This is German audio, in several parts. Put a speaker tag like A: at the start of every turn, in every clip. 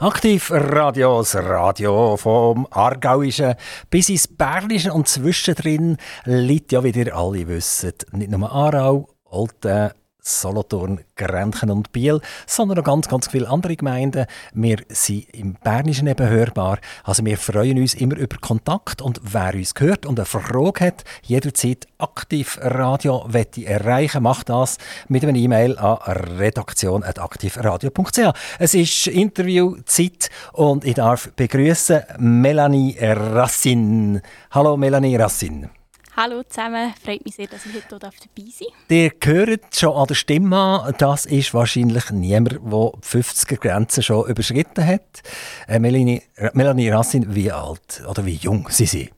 A: Aktiv Radio, das Radio vom Aargauischen bis ins Bernische. Und zwischendrin liegt ja, wie ihr alle wisst, nicht nur Aarau, Olten, Solothurn, Grenchen und Biel, sondern noch ganz, ganz viele andere Gemeinden. Wir sind im Bernischen eben hörbar. Also wir freuen uns immer über Kontakt und wer uns gehört und eine Frage hat, jederzeit aktiv Radio erreichen, macht das mit einer E-Mail an redaktion.aktivradio.ch. Es ist Interviewzeit und ich darf begrüßen Melanie Rassin. Hallo Melanie Rassin.
B: Hallo zusammen, freut mich sehr, dass ich heute dabei sein darf.
A: Ihr hört schon an der Stimme an, das ist wahrscheinlich niemand, der die 50er-Grenze schon überschritten hat. Äh, Melanie, Melanie Rassin, wie alt oder wie jung sind Sie?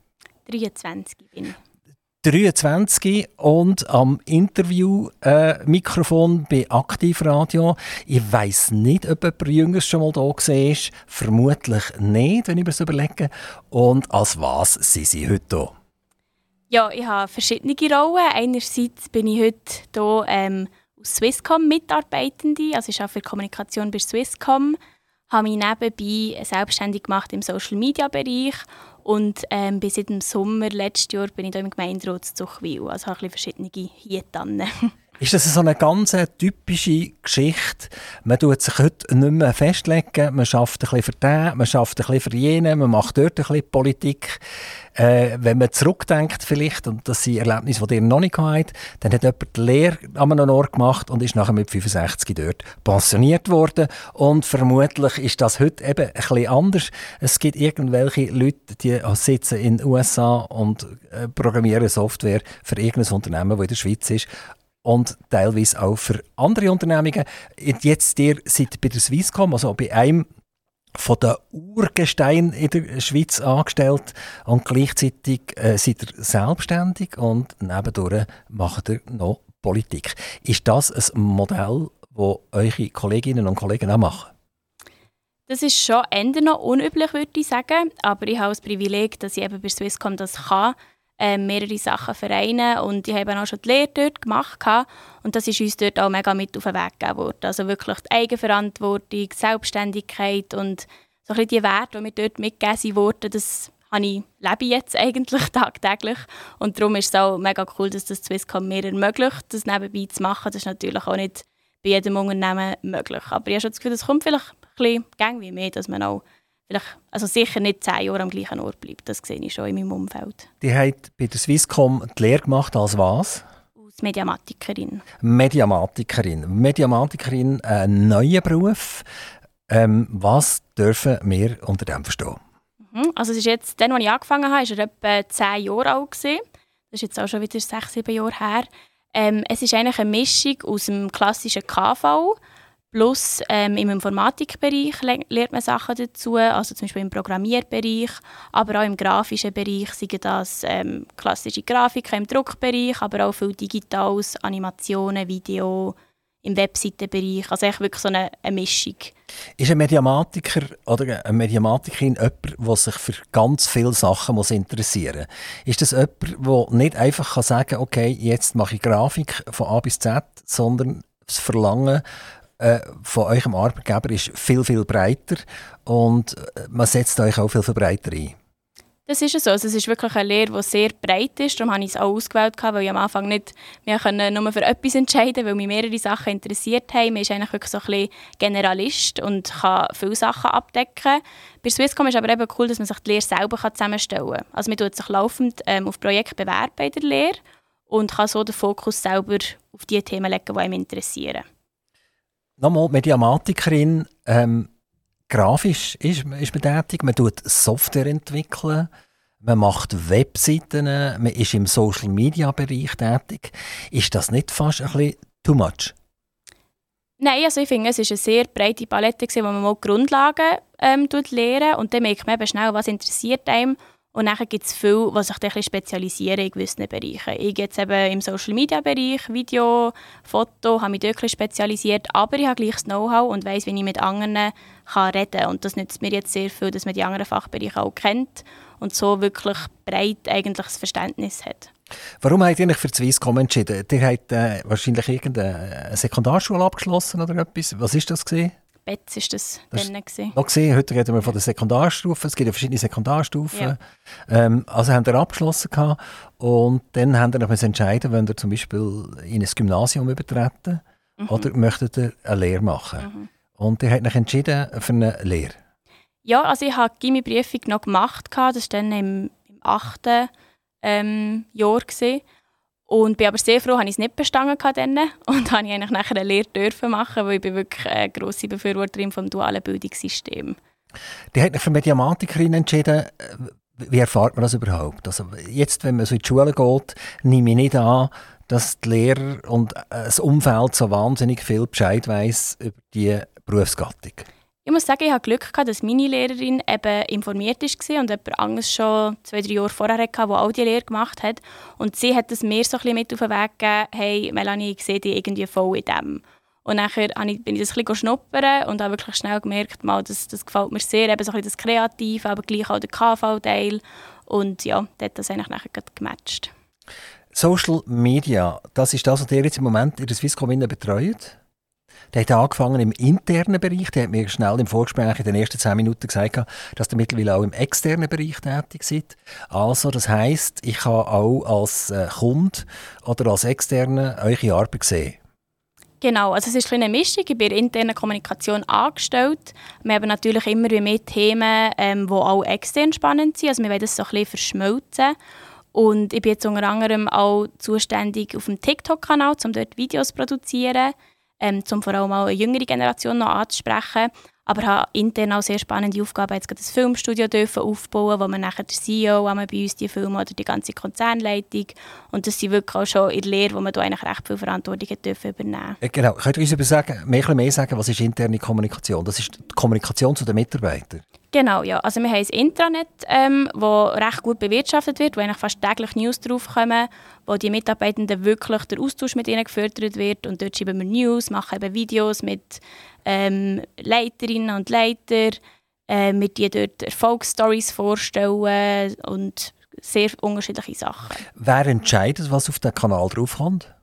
B: 23 bin ich.
A: 23 und am Interview-Mikrofon äh, bei Aktivradio. Ich weiß nicht, ob jemand Jüngeres schon mal da war. Vermutlich nicht, wenn ich mir das überlege. Und als was sind Sie heute hier?
B: Ja, ich habe verschiedene Rollen. Einerseits bin ich heute hier ähm, als Swisscom Mitarbeitende, also ich arbeite für Kommunikation bei Swisscom, habe mich nebenbei selbstständig gemacht im Social Media Bereich und ähm, bis seit dem Sommer letztes Jahr bin ich hier im Gemeinderat Zuchwil, also habe ich verschiedene hier dran.
A: Ist das so eine ganz typische Geschichte? Man tut sich heute nicht mehr festlegen, man schafft ein bisschen für den, man schafft ein bisschen für jenen, man macht dort ein bisschen Politik. Äh, wenn man zurückdenkt vielleicht, und das sind Erlebnisse, die ihr noch nicht habt, dann hat jemand die Lehre an einem Ort gemacht und ist nachher mit 65 dort pensioniert worden. Und vermutlich ist das heute eben ein bisschen anders. Es gibt irgendwelche Leute, die sitzen in den USA und äh, programmieren Software für irgendein Unternehmen, das in der Schweiz ist und teilweise auch für andere Unternehmungen. Jetzt ihr seid bei der Swisscom, also bei einem von den Urgestein in der Schweiz angestellt und gleichzeitig äh, seid ihr selbstständig und nebendurch macht ihr noch Politik. Ist das ein Modell, das eure Kolleginnen und Kollegen auch machen?
B: Das ist schon eher noch unüblich, würde ich sagen. Aber ich habe das Privileg, dass ich eben bei Swisscom das kann äh, mehrere Sachen vereinen und ich habe auch schon die Lehre dort gemacht und das ist uns dort auch mega mit auf den Weg gegeben worden. Also wirklich die Eigenverantwortung, Selbstständigkeit und so ein bisschen die Werte, die mir dort mitgegeben wurden, das habe ich, lebe ich jetzt eigentlich tagtäglich und darum ist es auch mega cool, dass das Swisscom mir ermöglicht, das nebenbei zu machen. Das ist natürlich auch nicht bei jedem Unternehmen möglich, aber ich habe schon das Gefühl, das kommt vielleicht ein bisschen wie mir, dass man auch vielleicht, also sicher nicht zehn Jahre am gleichen Ort bleibt. Das sehe ich schon in meinem Umfeld.
A: Die hat bei der Swisscom die Lehre gemacht als was?
B: Als Mediamatikerin.
A: Mediamatikerin. Mediamatikerin, ein neuer Beruf. Ähm, was dürfen wir unter dem verstehen?
B: Mhm. Also es ist jetzt, dann, als ich angefangen habe, war er etwa zehn Jahre alt. Gewesen. Das ist jetzt auch schon wieder sechs, sieben Jahre her. Ähm, es ist eigentlich eine Mischung aus dem klassischen KV, Plus ähm, im Informatikbereich lernt man Sachen dazu, also zum Beispiel im Programmierbereich, aber auch im grafischen Bereich, seien das ähm, klassische Grafiken im Druckbereich, aber auch viel Digitales, Animationen, Video, im Webseitenbereich, also echt wirklich so eine, eine Mischung.
A: Ist ein Mediamatiker oder eine Mediamatikerin jemand, der sich für ganz viele Sachen muss interessieren muss? Ist das jemand, der nicht einfach sagen kann, okay, jetzt mache ich Grafik von A bis Z, sondern das Verlangen äh, von eurem Arbeitgeber ist viel, viel breiter und äh, man setzt euch auch viel, viel breiter ein.
B: Das ist so. Also es ist wirklich eine Lehre, die sehr breit ist. Darum habe ich es auch ausgewählt, weil ich am Anfang nicht mehr nur für etwas entscheiden weil mich mehrere Sachen interessiert haben. Man ist eigentlich wirklich so ein bisschen Generalist und kann viele Sachen abdecken. Bei Swisscom ist aber eben cool, dass man sich die Lehre selber zusammenstellen kann. Also man tut sich laufend ähm, auf Projekte bewerben bei der Lehre und kann so den Fokus selber auf die Themen legen, die einem interessieren
A: nochmal Mediamatikerin, ähm, grafisch ist, ist man tätig, man tut Software entwickeln, man macht Webseiten, man ist im Social Media Bereich tätig. Ist das nicht fast ein bisschen too much?
B: Nein, also ich finde, es ist eine sehr breite Palette, wo man mal die Grundlagen ähm, lernt und dann merkt man eben schnell, was interessiert einem und dann gibt es viele, die sich ein spezialisieren in gewissen Bereichen. Ich jetzt eben im Social-Media-Bereich, Video, Foto, habe mich dort spezialisiert, aber ich habe gleich das Know-how und weiß, wie ich mit anderen kann reden kann. Und das nützt mir jetzt sehr viel, dass man die anderen Fachbereiche auch kennt und so wirklich breit eigentlich das Verständnis hat.
A: Warum habt ihr euch für die Swisscom entschieden? Ihr habt äh, wahrscheinlich irgendeine Sekundarschule abgeschlossen oder etwas. Was ist das? Gewesen?
B: Betz ist das, das dann gewesen.
A: Noch gesehen, heute reden wir von der Sekundarstufe. Es gibt ja verschiedene Sekundarstufen. Ja. Ähm, also haben wir abgeschlossen gehabt und dann haben wir noch entscheiden, wenn wir zum Beispiel in ein Gymnasium übertreten mhm. oder möchtet ihr eine Lehre machen. Mhm. Und ihr habt euch entschieden für eine Lehre.
B: Ja, also ich habe die Gimmi-Prüfung noch gemacht. Das war dann im, im achten ähm, Jahr. Gewesen. Und bin aber sehr froh, dass ich es nicht bestanden dann und habe ich eigentlich nachher eine Lehre dürfen machen, weil ich bin wirklich eine grosse Befürworterin vom dualen Bildungssystem.
A: Die hat sich für Mediamatikerin entschieden. Wie erfahrt man das überhaupt? Also jetzt, wenn man so in die Schule geht, nehme ich nicht an, dass die Lehrer und das Umfeld so wahnsinnig viel Bescheid weiß über die Berufsgattung.
B: Ich muss sagen, ich hatte Glück, dass meine Lehrerin eben informiert war und jemand anderes schon zwei, drei Jahre vorher hatte, der auch die Lehre gemacht hat. Und sie hat es mir so ein bisschen mit auf den Weg gegeben, hey Melanie, ich sehe dich irgendwie voll in dem. Und nachher bin ich das ein bisschen schnuppern und habe wirklich schnell gemerkt, mal, das, das gefällt mir sehr, eben so ein bisschen das Kreative, aber gleich auch der KV-Teil. Und ja, das hat das eigentlich nachher gematcht.
A: Social Media, das ist das, was ihr jetzt im Moment in der Swisscom betreut? Der hat angefangen im internen Bereich. Der hat mir schnell im Vorgespräch in den ersten zehn Minuten gesagt, dass er mittlerweile auch im externen Bereich tätig ist. Also, das heisst, ich kann auch als äh, Kunde oder als Externe eure Arbeit sehen.
B: Genau, also es ist eine Mischung. Ich bin in der internen Kommunikation angestellt. Wir haben natürlich immer mehr Themen, ähm, die auch extern spannend sind. Also wir wollen das so ein bisschen verschmelzen. Und ich bin jetzt unter anderem auch zuständig auf dem TikTok-Kanal, um dort Videos zu produzieren ähm, um vor allem auch eine jüngere Generation noch anzusprechen. Aber habe intern auch sehr spannende Aufgaben, jetzt gerade das Filmstudio dürfen aufbauen, wo man nachher der CEO bei uns die Filme oder die ganze Konzernleitung und das sind wirklich auch schon in der Lehre, wo man da eigentlich recht viel Verantwortung dürfen übernehmen.
A: Äh, genau, könnt ihr uns sagen, mehr, mehr sagen, was ist interne Kommunikation? Das ist die Kommunikation zu den Mitarbeitern.
B: Genau, ja. Also wir haben ein Intranet, ähm, das recht gut bewirtschaftet wird, wo eigentlich fast täglich News draufkommen, wo die Mitarbeitenden wirklich der Austausch mit ihnen gefördert wird. Und dort schreiben wir News, machen eben Videos mit ähm, Leiterinnen und Leitern, äh, mit die dort Erfolgsstories vorstellen und sehr unterschiedliche Sachen.
A: Wer entscheidet, was auf den Kanal draufkommt?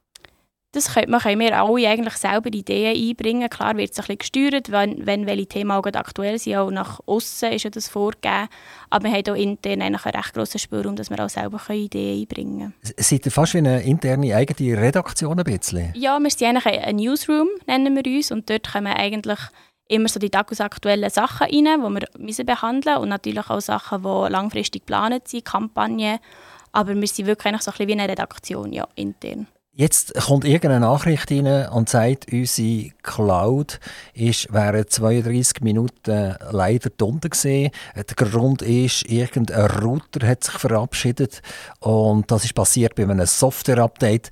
B: Das können, man können wir alle eigentlich selber Ideen einbringen. Klar wird es ein bisschen gesteuert, wenn, wenn welche Themen auch aktuell sind. Auch nach außen ist ja das vorgegeben. Aber wir haben auch intern eigentlich einen recht grossen Spielraum, dass wir auch selber Ideen einbringen können.
A: Seid ihr fast wie eine interne eigene Redaktion ein bisschen?
B: Ja, wir sind eigentlich ein Newsroom, nennen wir uns. Und dort kommen eigentlich immer so die tagesaktuellen Sachen rein, die wir müssen behandeln müssen. Und natürlich auch Sachen, die langfristig geplant sind, Kampagnen. Aber wir sind wirklich eigentlich so ein bisschen wie eine Redaktion, ja, intern.
A: Jetzt kommt irgendeine Nachricht rein und sagt, unsere Cloud ist während 32 Minuten leider drunter gesehen. Der Grund ist, irgendein Router hat sich verabschiedet und das ist passiert bei einem Software-Update.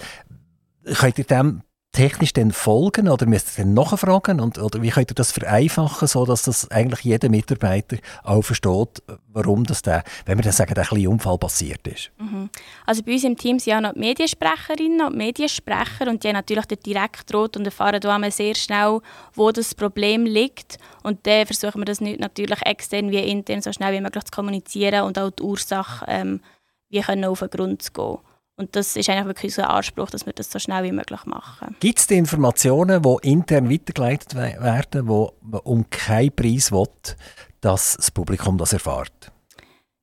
A: Könnt ihr dem technisch dann folgen oder müsst ihr dann nachfragen? Und, oder wie könnt ihr das vereinfachen, sodass das eigentlich jeder Mitarbeiter auch versteht, warum das der, wenn wir dann sagen, kleine Unfall passiert ist?
B: Mhm. Also bei uns im Team sind ja noch die Mediensprecherinnen und Mediensprecher und die haben natürlich den Direktrot und erfahren da sehr schnell, wo das Problem liegt. Und dann versuchen wir das nicht natürlich extern wie intern so schnell wie möglich zu kommunizieren und auch die Ursache ähm, wie können auf den Grund zu gehen. Und das ist eigentlich wirklich unser Anspruch, dass wir das so schnell wie möglich machen.
A: Gibt es die Informationen, die intern weitergeleitet werden, wo man um keinen Preis will, dass das Publikum das erfährt?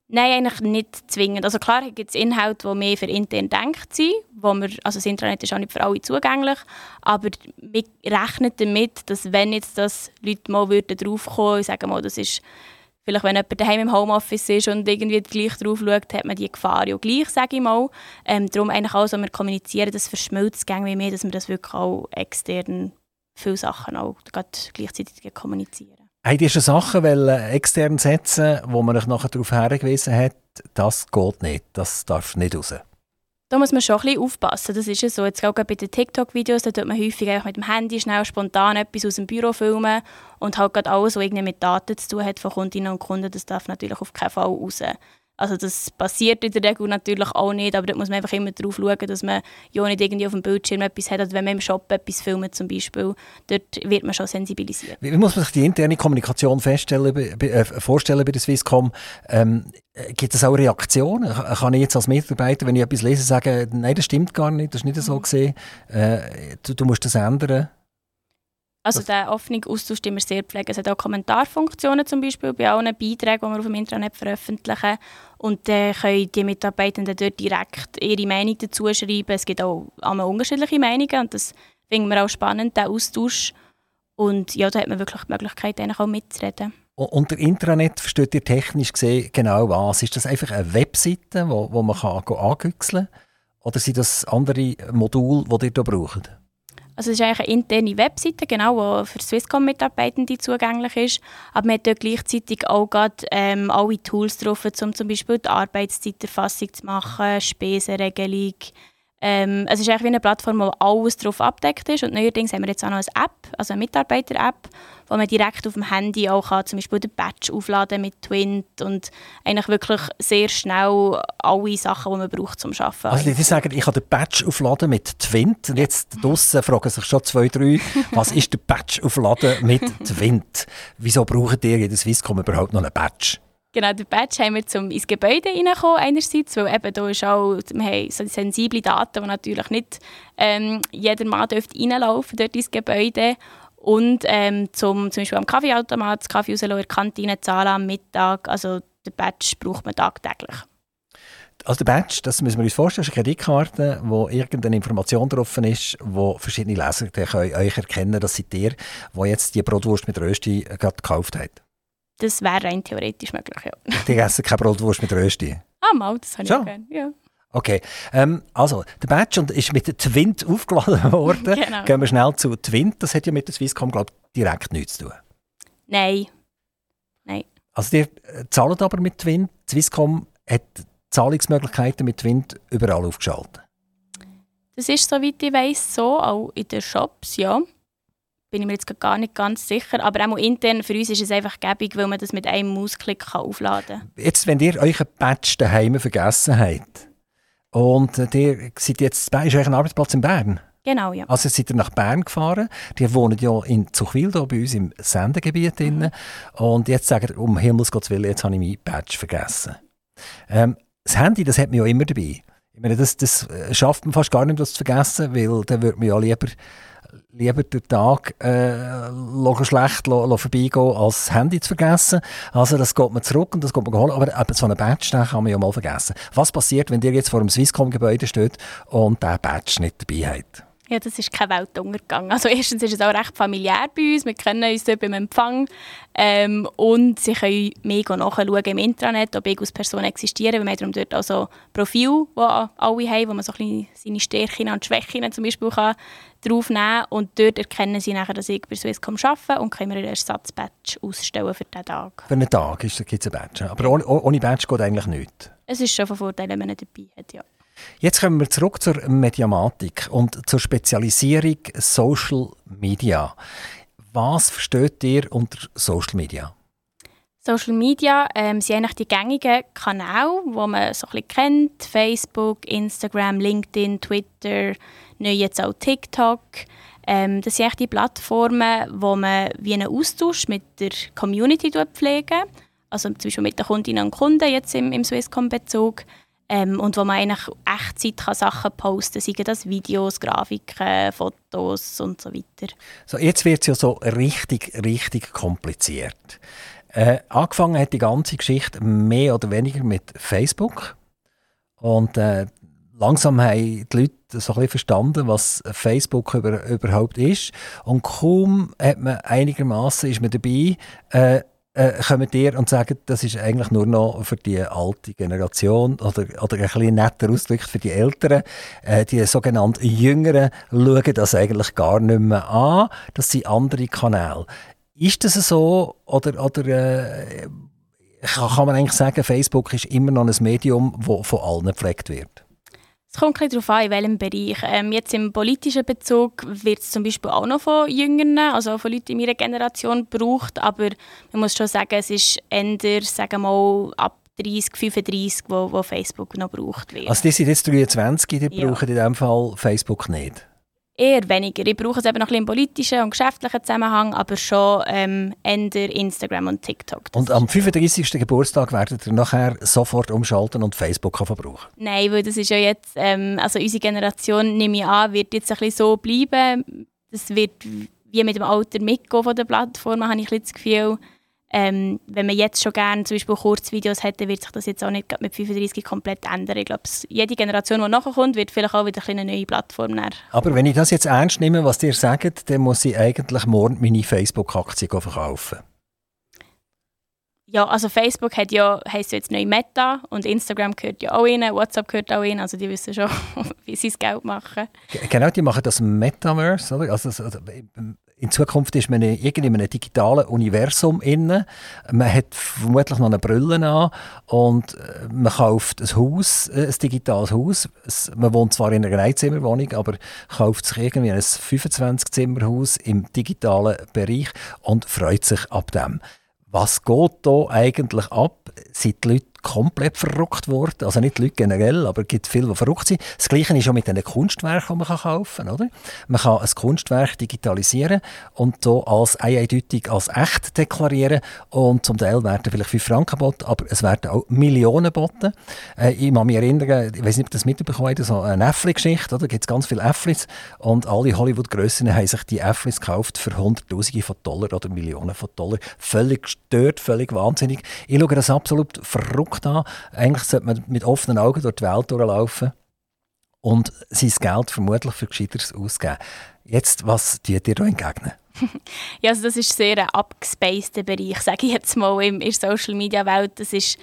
B: Nein, eigentlich nicht zwingend. Also klar gibt es Inhalte, die mehr für intern denkt sind, wo wir, also das Internet ist auch nicht für alle zugänglich, aber wir rechnen damit, dass wenn jetzt das Leute mal draufkommen würden, sagen mal, das ist Vielleicht, wenn jemand daheim im Homeoffice ist und irgendwie gleich drauf schaut, hat man die Gefahr ja gleich, sage ich mal. Ähm, darum eigentlich auch so, wir kommunizieren, das verschmilzt wie mehr, dass wir das wirklich auch extern viele Sachen auch gleichzeitig kommunizieren.
A: Habt ihr schon Sachen wollen, extern setzen, wo man euch nachher darauf hingewiesen hat, das geht nicht, das darf nicht raus?
B: Da muss man schon ein bisschen aufpassen. Das ist ja so. Jetzt auch bei den TikTok-Videos, da tut man häufig mit dem Handy schnell spontan etwas aus dem Büro filmen und halt gerade alles, was irgendwie mit Daten zu tun hat von Kundinnen und Kunden, das darf natürlich auf keinen Fall raus. Also das passiert in der Regel natürlich auch nicht, aber da muss man einfach immer darauf schauen, dass man ja nicht irgendwie auf dem Bildschirm etwas hat, oder wenn man im Shop etwas filmt zum Beispiel, dort wird man schon sensibilisiert.
A: Wie muss man sich die interne Kommunikation äh, vorstellen bei der Swisscom? Ähm, gibt es auch Reaktionen? Kann ich jetzt als Mitarbeiter, wenn ich etwas lese, sagen, nein, das stimmt gar nicht, das ist nicht so mhm. gesehen, äh, du, du musst das ändern?
B: Also der offene Austausch den wir sehr pflegen. Es hat auch Kommentarfunktionen zum Beispiel bei allen Beiträgen, die wir auf dem Internet veröffentlichen. Und dann können die Mitarbeitenden dort direkt ihre Meinung dazu schreiben. Es gibt auch immer unterschiedliche Meinungen und das finden wir auch spannend, der Austausch. Und ja, da hat man wirklich die Möglichkeit, auch mitzureden.
A: Unter Intranet versteht ihr technisch gesehen genau was? Ist das einfach eine Webseite, wo, wo man kann angüchseln kann? Oder sind das andere Module, die ihr hier braucht?
B: Also es ist eigentlich eine interne Webseite, genau, die für Swisscom-Mitarbeitende zugänglich ist. Aber man hat dort gleichzeitig auch grad, ähm, alle Tools drauf, um zum Beispiel die Arbeitszeiterfassung zu machen, Spesenregelung, ähm, es ist eigentlich wie eine Plattform, wo alles drauf abdeckt ist. Und neuerdings haben wir jetzt auch noch eine App, also eine Mitarbeiter-App, wo man direkt auf dem Handy auch kann, zum Beispiel den Badge aufladen mit Twint und eigentlich wirklich sehr schnell alle Sachen, die man braucht zum Arbeiten.
A: Also die sagen, ich kann den Badge aufladen mit Twint. Und jetzt draussen fragen sich schon zwei, drei, was ist der Badge aufladen mit Twint? Wieso braucht ihr der Swisscom überhaupt noch einen Badge?
B: Genau, den Badge haben wir zum ins Gebäude reinkommen, einerseits, weil eben da ist auch, wir haben so sensible Daten, die natürlich nicht ähm, jeder Mann dürfte reinlaufen dort ins Gebäude. Und ähm, zum, zum Beispiel am Kaffeeautomat, das Kaffee rauslassen, in der Kantine zahlen am Mittag. Also den Badge braucht man tagtäglich.
A: Also der Badge, das müssen wir uns vorstellen, ist eine Kreditkarte, wo irgendeine Information drauf ist, wo verschiedene Leser können euch erkennen, dass seid ihr, wo jetzt die Brotwurst mit Rösti gerade gekauft hat.
B: Das wäre rein theoretisch möglich, ja.
A: Die essen keine Brotwurst mit Rösti?
B: Ah, mal, das habe ich gerne, ja.
A: Okay, ähm, also der Badge ist mit Twint aufgeladen worden. genau. Gehen wir schnell zu Twint. Das hat ja mit der Swisscom, glaube ich, direkt nichts zu tun.
B: Nein. Nein.
A: Also die äh, zahlen aber mit Twint. Swisscom hat Zahlungsmöglichkeiten mit Twint überall aufgeschaltet.
B: Das ist, soweit ich weiß, so, auch in den Shops, ja bin ich mir jetzt gar nicht ganz sicher. Aber auch intern für uns ist es einfach gäbig, weil man das mit einem Mausklick aufladen kann.
A: Jetzt, wenn ihr euren Patch daheim vergessen habt und ihr seid jetzt, ist euch ein Arbeitsplatz in Bern?
B: Genau, ja.
A: Also seid ihr nach Bern gefahren. Die wohnen ja in Zuchwil, hier bei uns im Sendegebiet. Mhm. Und jetzt sagt ihr, um Himmels Gottes Willen, jetzt habe ich meinen Patch vergessen. Ähm, das Handy, das hat man ja immer dabei. Ich meine, das, das schafft man fast gar nicht, das zu vergessen, weil dann würde man ja lieber lieber den Tag äh, schlecht vorbeigehen, als das Handy zu vergessen. Also das geht man zurück und das geht man holen. Aber so einen Badge den kann man ja mal vergessen. Was passiert, wenn ihr jetzt vor dem Swisscom-Gebäude steht und der Badge nicht dabei habt?
B: Ja, das ist kein Weltuntergang. Also erstens ist es auch recht familiär bei uns. Wir kennen uns dort beim Empfang. Ähm, und sie können mega nachschauen im Intranet, ob Person existieren. Wir haben dort also Profil, die alle haben, wo man so ein seine Stärken und Schwächen zum Beispiel kann draufnehmen kann. Und dort erkennen sie nachher, dass ich bei Swisscom arbeite und können mir einen Ersatzbadge ausstellen für diesen Tag.
A: Für einen Tag gibt es einen Badge. Aber ohne, ohne Badge geht eigentlich nichts.
B: Es ist schon von Vorteil, wenn man dabei hat, ja.
A: Jetzt kommen wir zurück zur Mediamatik und zur Spezialisierung Social Media. Was versteht ihr unter Social Media?
B: Social Media ähm, sind eigentlich die gängigen Kanäle, die man so ein bisschen kennt. Facebook, Instagram, LinkedIn, Twitter, neu jetzt auch TikTok. Ähm, das sind die Plattformen, wo man wie einen Austausch mit der Community pflegt. Also zum Beispiel mit den Kundinnen und Kunden jetzt im, im Swisscom-Bezug. Ähm, und wo man eigentlich Echtzeit kann Sachen posten kann, seien das Videos, Grafiken, Fotos und so weiter.
A: So, jetzt wird es ja so richtig, richtig kompliziert. Äh, angefangen hat die ganze Geschichte mehr oder weniger mit Facebook. Und äh, langsam haben die Leute so ein bisschen verstanden, was Facebook über, überhaupt ist. Und kaum hat man einigermaßen ist man dabei, äh, äh, kommen dir und sagen, das ist eigentlich nur noch für die alte Generation oder, oder ein bisschen netter Ausdruck für die Älteren. Äh, die sogenannten Jüngeren schauen das eigentlich gar nicht mehr an. Das sind andere Kanäle. Ist das so oder, oder äh, kann man eigentlich sagen, Facebook ist immer noch ein Medium, das von allen gepflegt wird?
B: Es kommt ein darauf an, in welchem Bereich. Ähm, jetzt im politischen Bezug wird es zum Beispiel auch noch von Jüngeren, also auch von Leuten in meiner Generation gebraucht, aber man muss schon sagen, es ist eher, sagen wir mal, ab 30, 35, wo, wo Facebook noch gebraucht wird.
A: Also die sind jetzt 23, die ja. brauchen in diesem Fall Facebook nicht?
B: Eher weniger. Ich brauche es eben noch ein bisschen im politischen und geschäftlichen Zusammenhang, aber schon ähm, eher Instagram und TikTok.
A: Das und am 35. Geburtstag werdet ihr nachher sofort umschalten und Facebook verbrauchen?
B: Nein, weil das ist ja jetzt, ähm, also unsere Generation, nehme ich an, wird jetzt ein bisschen so bleiben. Das wird wie mit dem Alter mitgehen von der Plattform, habe ich das Gefühl. Ähm, wenn man jetzt schon gerne zum Beispiel Kurzvideos hätte, wird sich das jetzt auch nicht mit 35 komplett ändern. Ich glaube, jede Generation, die nachkommt, wird vielleicht auch wieder eine neue Plattform nehmen.
A: Aber wenn ich das jetzt ernst nehme, was ihr sagt, dann muss ich eigentlich morgen meine Facebook-Aktie verkaufen.
B: Ja, also Facebook hat ja, heisst jetzt neu Meta und Instagram gehört ja auch rein, WhatsApp gehört auch rein, also die wissen schon, wie sie das Geld machen.
A: Genau, die machen das Metaverse, oder? Also, also in Zukunft ist man in einem digitalen Universum inne. Man hat vermutlich noch eine Brille an und äh, man kauft ein Haus, äh, ein digitales Haus. Man wohnt zwar in einer Einzimmerwohnung, aber kauft sich irgendwie ein 25-Zimmerhaus im digitalen Bereich und freut sich ab dem. Was geht da eigentlich ab? Sind die Leute komplett verrückt worden. Also nicht die Leute generell, aber es gibt viele, die verrückt sind. Das Gleiche ist auch mit den Kunstwerken, die man kaufen kann. Oder? Man kann ein Kunstwerk digitalisieren und so als eindeutig als echt deklarieren. Und zum Teil werden vielleicht 5 Franken geboten, aber es werden auch Millionen geboten. Äh, ich kann mich erinnern, ich weiß nicht, ob das mitbekommen habt, so eine Äffli-Geschichte. Da gibt es ganz viele Äfflis und alle Hollywood-Grössen haben sich die Äfflis gekauft für Hunderttausende von Dollar oder Millionen von Dollar. Völlig gestört, völlig wahnsinnig. Ich schaue das absolut verrückt Druck da. Eigentlich sollte man mit offenen Augen durch die Welt durchlaufen und sein Geld vermutlich für Gescheiteres ausgeben. Jetzt, was tut ihr da entgegnen?
B: ja, also das ist sehr ein abgespaceter Bereich, sage ich jetzt mal, in der Social-Media-Welt. Das ist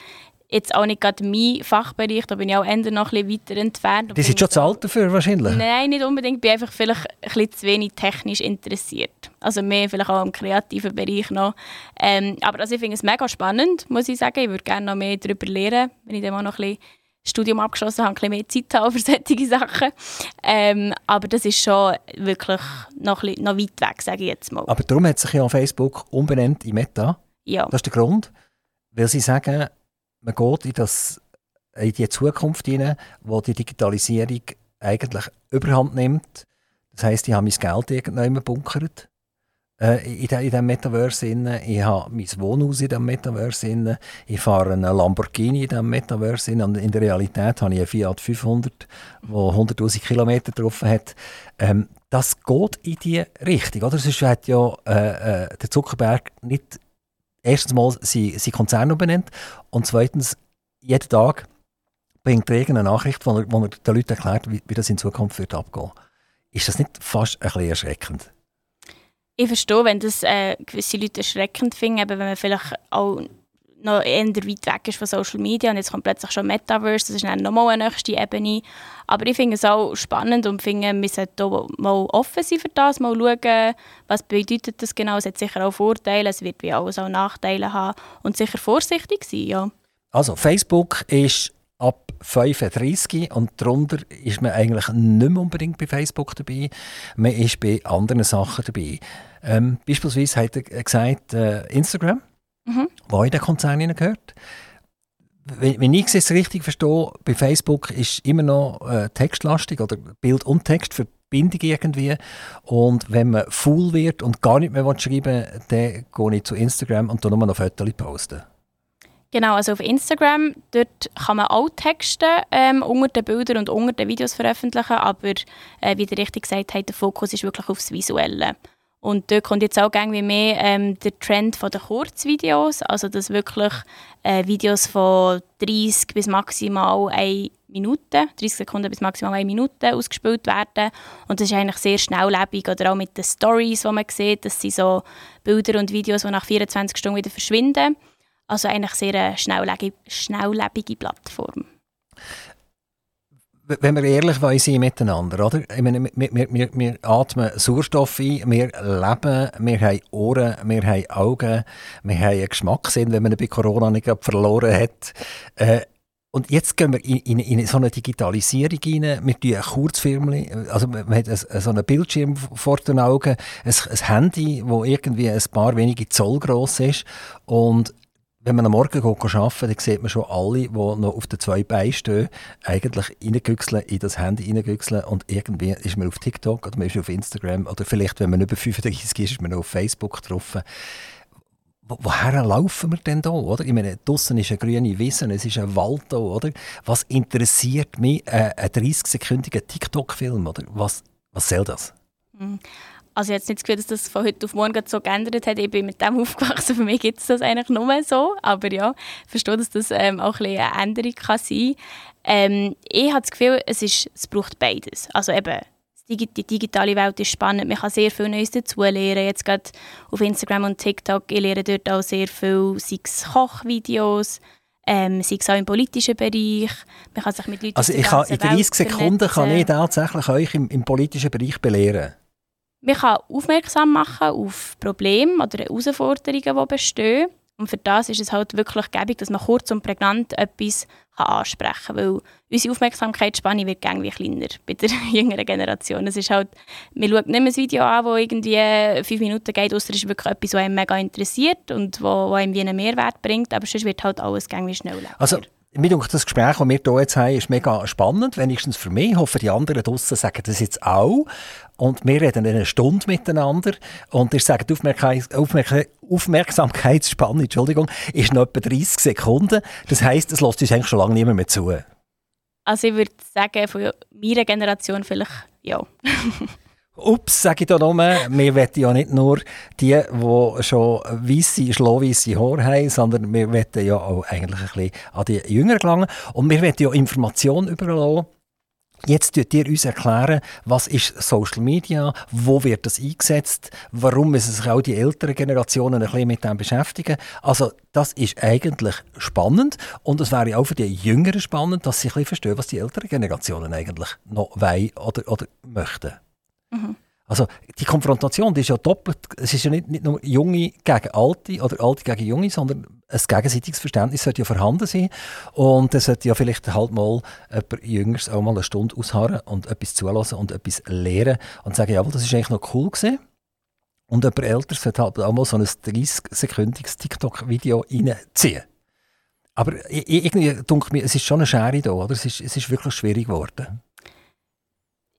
B: jetzt auch nicht gerade mein Fachbereich, da bin ich auch eher noch ein bisschen weiter entfernt.
A: Die sind schon zu alt dafür wahrscheinlich?
B: Nein, nicht unbedingt. Ich bin einfach vielleicht ein bisschen zu wenig technisch interessiert. Also mehr vielleicht auch im kreativen Bereich noch. Ähm, aber also ich finde es mega spannend, muss ich sagen. Ich würde gerne noch mehr darüber lernen, wenn ich dann mal noch ein bisschen Studium abgeschlossen habe, ein bisschen mehr Zeit habe für solche Sachen. Ähm, aber das ist schon wirklich noch, bisschen, noch weit weg, sage ich jetzt mal.
A: Aber darum hat sich ja Facebook umbenannt in Meta.
B: Ja.
A: Das ist der Grund, weil sie sagen, man geht in, das, in die Zukunft hinein, wo die Digitalisierung eigentlich überhand nimmt. Das heisst, ich habe mein Geld irgendwann bunkert äh, in, diesem Metaverse. Ich habe mein Wohnhaus in diesem Metaverse. Ich fahre einen Lamborghini in diesem Metaverse. Und in der Realität habe ich einen Fiat 500, der 100'000 Kilometer drauf hat. Ähm, das geht in die Richtung. Oder? Sonst hat ja äh, äh, der Zuckerberg nicht erstens mal sein, sein Konzern benennt und zweitens jeden Tag bringt er irgendeine Nachricht, wo er, wo er den Leuten erklärt, wie, wie das in Zukunft wird abgehen. Ist das nicht fast ein bisschen erschreckend?
B: Ich verstehe, wenn das äh, gewisse Leute erschreckend finden, wenn man vielleicht auch noch eher weit weg ist von Social Media und jetzt kommt plötzlich schon Metaverse, das ist dann nochmal eine nächste Ebene. Aber ich finde es auch spannend und finde, wir sollten mal offen sein für das, mal schauen, was bedeutet das genau. Es hat sicher auch Vorteile, es wird wie alles auch Nachteile haben und sicher vorsichtig sein, ja.
A: Also Facebook ist ab 35 und darunter ist man eigentlich nicht mehr unbedingt bei Facebook dabei. Man ist bei anderen Sachen dabei. Ähm, beispielsweise hat er gesagt, äh, Instagram mhm. wo in den Konzern gehört. Wenn, wenn ich es richtig verstehe, bei Facebook ist immer noch äh, textlastig oder Bild und Text für Bindung irgendwie. Und wenn man faul wird und gar nicht mehr schreiben will, dann gehe ich zu Instagram und nur noch Fotos posten.
B: Genau, also auf Instagram, dort kann man auch Texte ähm, unter den Bildern und unter den Videos veröffentlichen, aber äh, wie ihr richtig gesagt habt, der Fokus ist wirklich aufs Visuelle. Und dort kommt jetzt auch irgendwie mehr ähm, der Trend von den Kurzvideos, also dass wirklich äh, Videos von 30 bis maximal 1 Minute, 30 Sekunden bis maximal 1 Minute ausgespielt werden. Und das ist eigentlich sehr schnelllebig. Oder auch mit den Stories, die man sieht, das sind so Bilder und Videos, die nach 24 Stunden wieder verschwinden. Also eigentlich sehr eine schnelllebige, schnelllebige Plattform
A: wenn wir ehrlich wollen sein miteinander, oder? Ich meine, wir, wir, wir, atmen Sauerstoff ein, wir leben, wir haben Ohren, wir haben Augen, wir haben einen Geschmackssinn, wenn man bei Corona nicht verloren hat. Äh, und jetzt gehen wir in, in, in, so eine Digitalisierung rein. Wir tun Kurzfilme, also man hat so einen Bildschirm vor den Augen, ein, ein Handy, das irgendwie ein paar wenige Zoll groß ist. Und wenn man am Morgen arbeiten dann sieht man schon alle, die noch auf den zwei Beinen stehen, eigentlich reingüchseln, in das Handy reingüchseln und irgendwie ist man auf TikTok oder man ist auf Instagram oder vielleicht, wenn man über 35 ist, ist man noch auf Facebook drauf. woher laufen wir denn da, oder? Ich meine, draussen ist eine grüne Wiese, es ist ein Wald da, oder? Was interessiert mich äh, ein 30-sekündiger TikTok-Film? Was, was soll das?
B: Also jetzt nicht das Gefühl, dass das von heute auf morgen so geändert hat. Ich bin mit dem aufgewachsen, für mich gibt es das eigentlich nur so. Aber ja, ich verstehe, dass das ähm, auch ein eine Änderung kann sein kann. Ähm, ich habe das Gefühl, es, ist, es braucht beides. Also eben, die digitale Welt ist spannend. Man kann sehr viel Neues dazu lernen. Jetzt gerade auf Instagram und TikTok, ich lerne dort auch sehr viel, sei es Kochvideos, ähm, sei es auch im politischen Bereich. Man kann sich mit Leuten
A: Also ich kann, in 30 Sekunden kann ich tatsächlich euch im, im politischen Bereich belehren?
B: Man kann aufmerksam machen auf Probleme oder Herausforderungen, die bestehen. Und für das ist es halt wirklich gäbig, dass man kurz und prägnant etwas kann ansprechen kann. Weil unsere Aufmerksamkeitsspanne wird irgendwie kleiner bei der jüngeren Generation. Es ist halt, man schaut nicht mehr ein Video an, das irgendwie fünf Minuten geht, außer es ist wirklich etwas, was einem mega interessiert und wo einem wie einen Mehrwert bringt. Aber sonst wird halt alles irgendwie schneller.
A: Also mir denkt, das Gespräch, das wir hier jetzt haben, ist mega spannend, wenigstens für mich. Ich hoffe, die anderen draussen sagen das jetzt auch. Und wir reden eine Stunde miteinander und ich sage, die Aufmerksamkeits Aufmerk Aufmerksamkeitsspanne Entschuldigung, ist noch etwa 30 Sekunden. Das heisst, es lässt uns eigentlich schon lange niemand mehr zu.
B: Also ich würde sagen, von meiner Generation vielleicht ja.
A: Ups, sage ich da nur, wir wollen ja nicht nur die, die schon weisse, schlohweisse Haare haben, sondern wir wollen ja auch eigentlich ein bisschen an die Jüngeren gelangen. Und wir wollen ja Informationen überlassen. Jetzt tut ihr uns erklären, was ist Social Media, wo wird das eingesetzt, warum müssen sich auch die älteren Generationen ein bisschen mit dem beschäftigen. Also das ist eigentlich spannend und es wäre auch für die Jüngeren spannend, dass sie ein bisschen verstehen, was die älteren Generationen eigentlich noch wollen oder, oder möchten. Mhm. Also die Konfrontation die ist ja doppelt. Es ist ja nicht, nicht nur Junge gegen Alte oder Alte gegen Junge, sondern ein gegenseitiges Verständnis sollte ja vorhanden sein. Und es sollte ja vielleicht halt mal jemand Jüngeres auch mal eine Stunde ausharren und etwas zulassen und etwas lernen und sagen, jawohl, das ist eigentlich noch cool gewesen. Und jemand Älteres sollte halt auch mal so ein 30-sekündiges TikTok-Video reinziehen. Aber irgendwie denke mir, es ist schon eine Schere da, oder? Es ist, es ist wirklich schwierig geworden.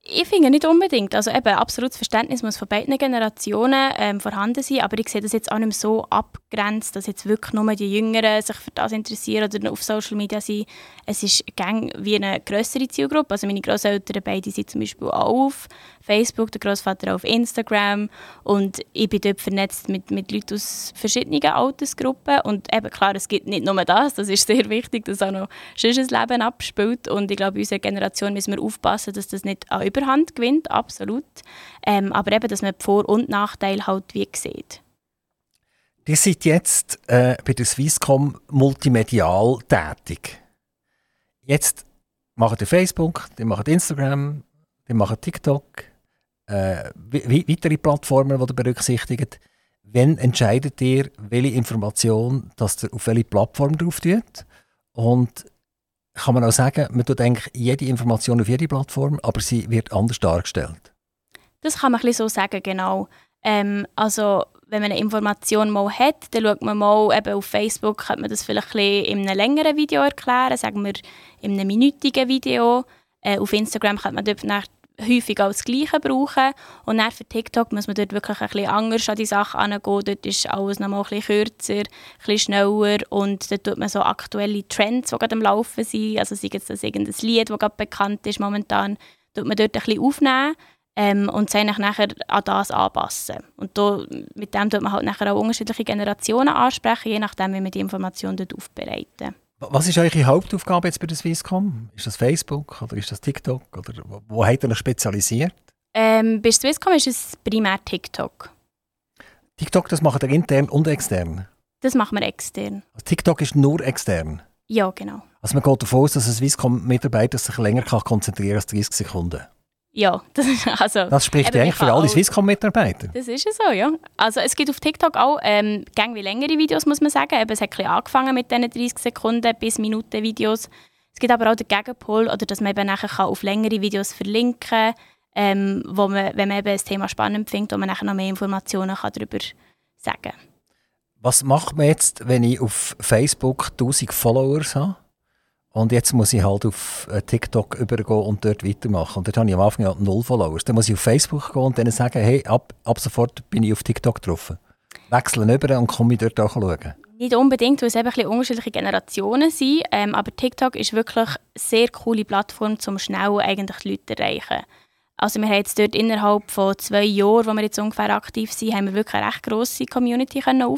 B: Ich finde nicht unbedingt. Also eben, absolutes Verständnis muss von beiden Generationen ähm, vorhanden sein, aber ich sehe das jetzt auch nicht so abgrenzt, dass jetzt wirklich nur die Jüngeren sich für das interessieren oder auf Social Media sind. Es ist gang wie eine größere Zielgruppe. Also meine Großeltern beide sind zum Beispiel auch auf Facebook, der Großvater auf Instagram. Und ich bin dort vernetzt mit, mit Leuten aus verschiedenen Altersgruppen. Und eben klar, es gibt nicht nur das, das ist sehr wichtig, dass auch noch ein Leben abspielt. Und ich glaube, unsere Generation müssen wir aufpassen, dass das nicht an Überhand gewinnt, absolut, ähm, aber eben, dass man die Vor- und Nachteile halt wie sieht.
A: Ihr seid jetzt äh, bei der Swisscom multimedial tätig. Jetzt macht ihr Facebook, ihr macht Instagram, ihr macht TikTok, äh, weitere Plattformen, die ihr berücksichtigt. Wann entscheidet ihr, welche Information dass ihr auf welche Plattform drauf tut? Und kann man auch sagen, man tut eigentlich jede Information auf jede Plattform, aber sie wird anders dargestellt?
B: Das kann man ein so sagen, genau. Ähm, also wenn man eine Information mal hat, dann schaut man mal, eben auf Facebook könnte man das vielleicht ein in einem längeren Video erklären, sagen wir in einem minütigen Video. Äh, auf Instagram könnte man dort nach häufig auch das Gleiche brauchen. Und dann für TikTok muss man dort wirklich ein bisschen anders an die Sache angehen. Dort ist alles noch mal ein bisschen kürzer, ein bisschen schneller und dort tut man so aktuelle Trends, die gerade am Laufen sind, also sei jetzt das irgendein Lied, das gerade bekannt ist momentan, tut man dort ein bisschen aufnehmen ähm, und es nachher an das anpassen. Und da, mit dem tut man halt nachher auch unterschiedliche Generationen ansprechen, je nachdem, wie man die Informationen dort aufbereiten.
A: Was ist eure Hauptaufgabe jetzt bei der Swisscom? Ist das Facebook oder ist das TikTok? Oder wo habt ihr euch spezialisiert?
B: Ähm, bei Swisscom ist es primär TikTok.
A: TikTok, das macht ihr intern und extern?
B: Das machen wir extern.
A: Also TikTok ist nur extern?
B: Ja, genau.
A: Also man geht davon aus, dass ein Swisscom-Mitarbeiter sich länger konzentrieren kann als 30 Sekunden?
B: Ja, das, also,
A: das spricht eigentlich für alle Swisscom-Mitarbeiter.
B: Das ist ja so, ja. Also es gibt auf TikTok auch ähm, wie längere Videos, muss man sagen. Eben, es hat ein angefangen mit diesen 30 Sekunden bis Minuten Videos. Es gibt aber auch den Gegenpol, oder dass man eben nachher kann auf längere Videos verlinken kann, ähm, wo man, wenn man eben das Thema spannend findet, wo man nachher noch mehr Informationen kann darüber sagen kann.
A: Was macht man jetzt, wenn ich auf Facebook 1000 Followers habe? Und jetzt muss ich halt auf äh, TikTok übergehen und dort weitermachen. Und dort habe ich am Anfang ja null Followers. Dann muss ich auf Facebook gehen und dann sagen, hey, ab, ab sofort bin ich auf TikTok drauf. Wechseln über und komme dort auch schauen.
B: Nicht unbedingt, weil es eben ein unterschiedliche Generationen sind. Ähm, aber TikTok ist wirklich eine sehr coole Plattform, um schnell eigentlich die Leute zu erreichen. Also wir haben jetzt dort innerhalb von zwei Jahren, wo wir jetzt ungefähr aktiv sind, haben wir wirklich eine recht grosse Community können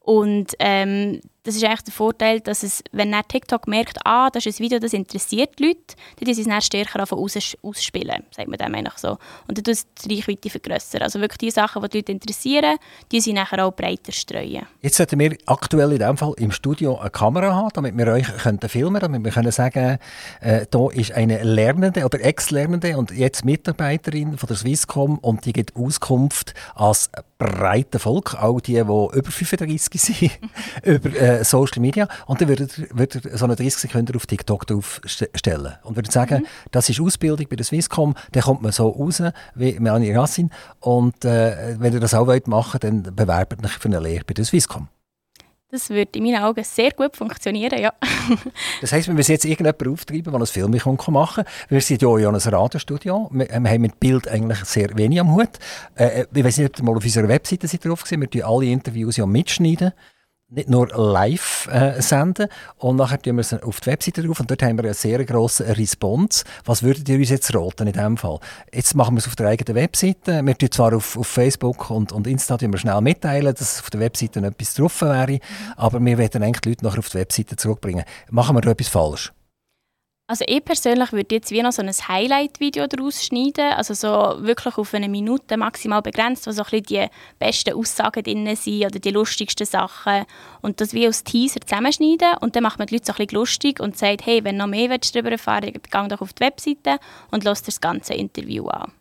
B: und ähm, das ist eigentlich der Vorteil, dass es, wenn er TikTok merkt, ah, das ist ein Video, das interessiert die Leute, dann sie es dann stärker aus, ausspielen, sagt man dem eigentlich so. Und dann tut es die Reichweite vergrößern. Also wirklich die Sachen, die die Leute interessieren, die sie nachher auch breiter streuen.
A: Jetzt sollten wir aktuell in diesem Fall im Studio eine Kamera haben, damit wir euch können filmen können, damit wir können sagen, äh, da ist eine Lernende oder Ex-Lernende und jetzt Mitarbeiterin von der Swisscom und die gibt Auskunft als breite Volk, auch die, die über 35 sind, über äh, äh, Social Media und dann würde er so eine 30 Sekunden auf TikTok draufstellen und würde sagen, mhm. das ist Ausbildung bei der Swisscom, dann kommt man so raus wie Melanie Rassin und äh, wenn ihr das auch wollt machen dann bewerbt euch für eine Lehre bei der Swisscom.
B: Das würde in meinen Augen sehr gut funktionieren, ja.
A: das heisst, wenn wir jetzt irgendjemanden auftreiben, der ein Film machen kann, wir sind ja in einem Radiostudio, wir, wir haben mit Bild eigentlich sehr wenig am Hut. Äh, äh ich weiß nicht, ob ihr mal auf unserer Webseite drauf gesehen wir alle Interviews ja mitschneiden nicht nur live äh, senden und nachher tun wir es auf die Webseite drauf und dort haben wir eine sehr grosse Response. Was würdet ihr uns jetzt raten in diesem Fall? Jetzt machen wir es auf der eigenen Webseite. Wir tun zwar auf, auf Facebook und, und Insta wir schnell mitteilen, dass auf der Webseite etwas drauf wäre, aber wir werden eigentlich die Leute nachher auf die Webseite zurückbringen. Machen wir da etwas falsch?
B: Also ich persönlich würde jetzt wie noch so ein Highlight-Video daraus schneiden, also so wirklich auf eine Minute maximal begrenzt, wo so ein bisschen die besten Aussagen drin sind oder die lustigsten Sachen und das wie als Teaser zusammenschneiden und dann macht man die Leute so ein bisschen lustig und sagt, hey, wenn noch mehr darüber erfahren willst, geh doch auf die Webseite und lass das ganze Interview an.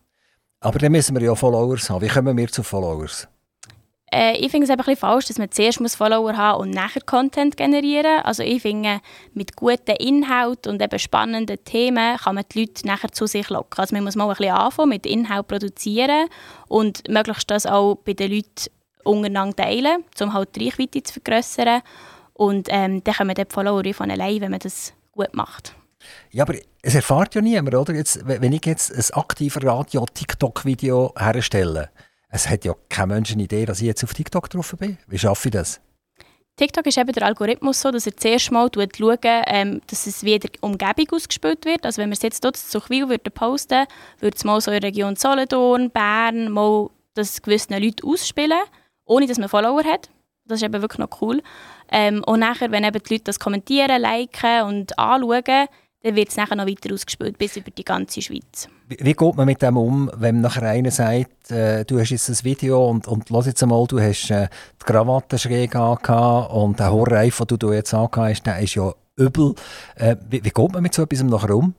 A: Aber dann müssen wir ja Followers haben. Wie kommen wir zu Followers?
B: Äh, ich finde es ein bisschen falsch, dass man zuerst muss Follower haben und nachher Content generieren. Also ich finde, mit guten Inhalt und eben spannenden Themen kann man die Leute nachher zu sich locken. Also man muss mal ein bisschen anfangen mit Inhalt produzieren und möglichst das auch bei den Leuten untereinander teilen, um halt die Reichweite zu vergrößern. Und ähm, dann kommen die Follower von allein, wenn man das gut macht.
A: Ja, aber es erfahrt ja niemand, oder? Jetzt, wenn ich jetzt ein aktives Radio-TikTok-Video herstelle, es hat ja kein Mensch Idee, dass ich jetzt auf TikTok drauf bin. Wie schaffe ich das?
B: TikTok ist eben der Algorithmus so, dass er zuerst mal schaut, ähm, dass es wieder Umgebung ausgespielt wird. Also wenn wir es jetzt dort zu Chwil posten würde es mal so in der Region Solothurn, Bern, mal das gewissen Leute ausspielen, ohne dass man Follower hat. Das ist eben wirklich noch cool. Ähm, und nachher, wenn eben die Leute das kommentieren, liken und anschauen, dann wird es nachher noch weiter ausgespielt, bis über die ganze Schweiz.
A: Wie, wie geht man mit dem um, wenn nachher einer sagt, äh, du hast jetzt ein Video und, und lass jetzt einmal, du hast äh, die Krawatte schräg angehabt und der Horreif, den du jetzt angehabt hast, der ist ja übel. Äh, wie, wie geht man mit so etwas nachher um?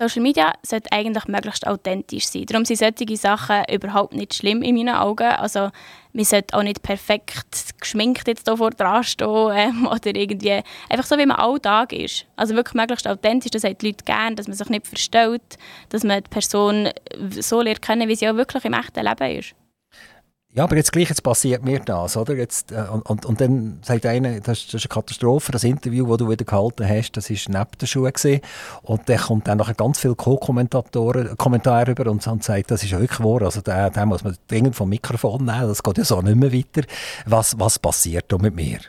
B: Social Media sollte eigentlich möglichst authentisch sein. Darum sind solche Sachen überhaupt nicht schlimm in meinen Augen. Also man sollte auch nicht perfekt geschminkt jetzt hier vor dran stehen ähm, oder irgendwie einfach so, wie man alltag ist. Also wirklich möglichst authentisch, das haben die Leute gerne, dass man sich nicht verstellt, dass man die Person so lernt kennen, wie sie auch wirklich im echten Leben ist.
A: Ja, aber jetzt gleich jetzt passiert mir das, oder? Jetzt, äh, und, und, dann sagt einer, das, das ist eine Katastrophe, das Interview, das du wieder gehalten hast, das ist neben der Schuhe gewesen. Und dann kommt dann nachher ganz viele Co-Kommentatoren, Kommentare über und, sagt, das ist wirklich wahr, also da, da muss man dringend vom Mikrofon nehmen, das geht ja so nicht mehr weiter. Was, was passiert da mit mir?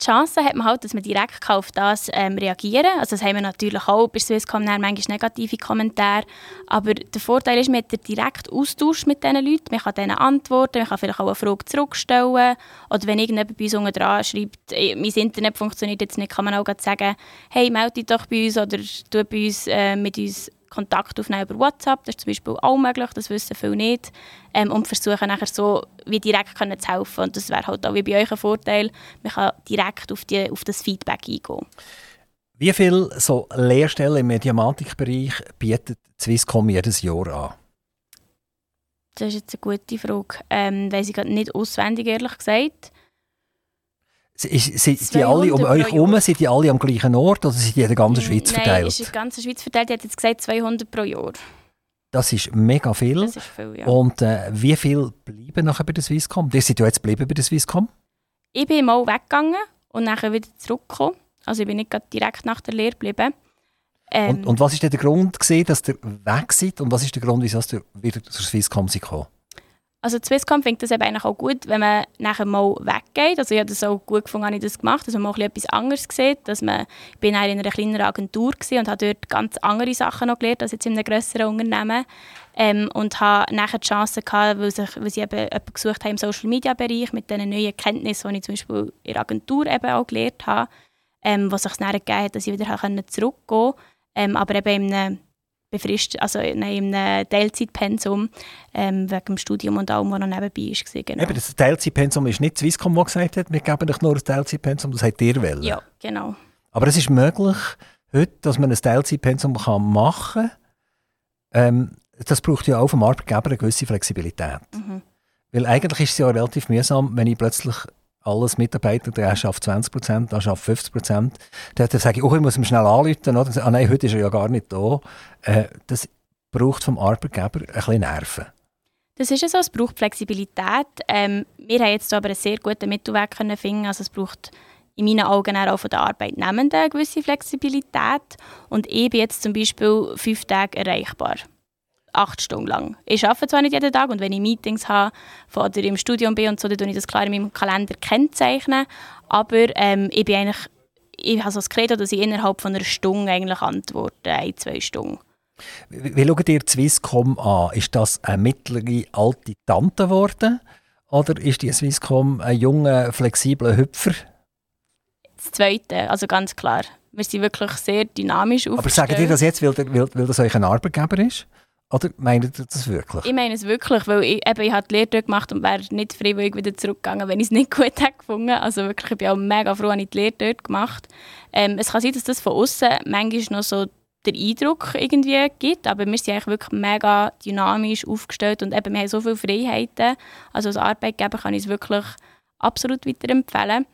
B: Die Chance hat man halt, dass man direkt auf das ähm, reagieren kann. Also das haben wir natürlich auch bei Swisscom manchmal negative Kommentare. Aber der Vorteil ist, man hat den direkten Austausch mit diesen Leuten. Man kann denen antworten, man kann vielleicht auch eine Frage zurückstellen. Oder wenn irgendjemand bei uns unten dran schreibt, mein Internet funktioniert jetzt nicht, kann man auch sagen, hey, melde dich doch bei uns oder tu bei uns, äh, mit uns Kontakt aufnehmen über WhatsApp. Das ist zum Beispiel auch möglich, das wissen viele nicht. Ähm, und versuchen nachher so wie direkt können zu helfen. Und das wäre halt auch wie bei euch ein Vorteil. Man kann direkt auf, die, auf das Feedback eingehen.
A: Wie viele so Lehrstellen im Mediamatikbereich bietet Swisscom jedes Jahr an?
B: Das ist jetzt eine gute Frage. Ähm, weiß ich nicht auswendig, ehrlich gesagt.
A: Sind die alle um euch herum, sind die alle am gleichen Ort oder sind die in der ganzen Schweiz verteilt?
B: Nein, ist in der ganzen Schweiz verteilt. Ich hätte jetzt gesagt 200 pro Jahr.
A: Das ist mega viel.
B: Ist viel, ja.
A: Und äh, wie viel bleiben nachher bei der Swisscom? Die sind ja jetzt geblieben bei der Swisscom?
B: Ich bin mal weggegangen und nachher wieder zurückgekommen. Also ich bin nicht direkt nach der Lehre geblieben.
A: Ähm, und, und, was war der Grund, gewesen, dass ihr weg seid? Und was ist der Grund, wieso ihr wieder zur Swisscom gekommen
B: Also Swisscom findet das eben auch gut, wenn man nachher mal weggeht. Also ich habe das auch gut gefunden, habe ich das gemacht, dass man mal etwas anderes sieht. Dass man, ich bin in einer kleineren Agentur und habe dort ganz andere Sachen noch gelernt als jetzt in einem grösseren Unternehmen. Ähm, und habe nachher die Chance gehabt, weil, sich, weil sie eben jemanden gesucht haben im Social-Media-Bereich mit diesen neuen Kenntnissen, die ich zum Beispiel in der Agentur eben auch gelernt habe, ähm, was sich dann gegeben hat, dass ich wieder zurückgehen konnte. Ähm, aber eben in einem befristet, also in einem Teilzeitpensum ähm, wegen dem Studium und allem, was noch nebenbei war.
A: Genau. Eben, das Teilzeitpensum ist nicht Swisscom, der gesagt hat, wir geben euch nur ein Teilzeitpensum, das habt ihr wollen.
B: Ja, genau.
A: Aber es ist möglich, heute, dass man ein Teilzeitpensum machen kann. Ähm, das braucht ja auch vom Arbeitgeber eine gewisse Flexibilität. Mhm. Weil eigentlich ist es ja relativ mühsam, wenn ich plötzlich alles Mitarbeiter, der schafft 20 Prozent, der schafft 50 Prozent. Dann sage ich, oh, ich muss ihm schnell anrufen. Oder? Ah nein, heute ist er ja gar nicht da. Äh, das braucht vom Arbeitgeber ein bisschen Nerven.
B: Das ist ja so, es braucht Flexibilität. Ähm, wir haben jetzt aber einen sehr guten Mittelweg können finden. Also es braucht in meinen Augen auch von den Arbeitnehmenden eine gewisse Flexibilität. Und ich bin jetzt zum Beispiel fünf Tage erreichbar acht Stunden lang. Ich arbeite zwar nicht jeden Tag und wenn ich Meetings habe oder im Studium bin und so, dann tue ich das klar in meinem Kalender kennzeichnen. Aber ähm, ich bin eigentlich, ich habe so das Credo, dass ich innerhalb von einer Stunde eigentlich antworte, ein, zwei Stunden.
A: Wie, wie schaut ihr Swisscom an? Ist das eine mittlere alte Tante geworden? Oder ist die Swisscom ein junger, flexibler Hüpfer?
B: Das Zweite, also ganz klar. Wir sind wirklich sehr dynamisch
A: aufgestellt. Aber sagen ihr das jetzt, weil, weil, weil das euch ein Arbeitgeber ist? Oder meint ihr das wirklich?
B: Ich meine es wirklich, weil ich, eben, ich habe die Lehre dort gemacht und wäre nicht freiwillig wieder zurückgegangen, wenn ich es nicht gut hätte gefunden. Also wirklich, ich bin auch mega froh, dass ich die Lehre dort gemacht ähm, Es kann sein, dass das von außen manchmal noch so der Eindruck irgendwie gibt, aber wir sind eigentlich wirklich mega dynamisch aufgestellt und eben, wir haben so viele Freiheiten. Also als Arbeitgeber kann ich es wirklich absolut weiterempfehlen.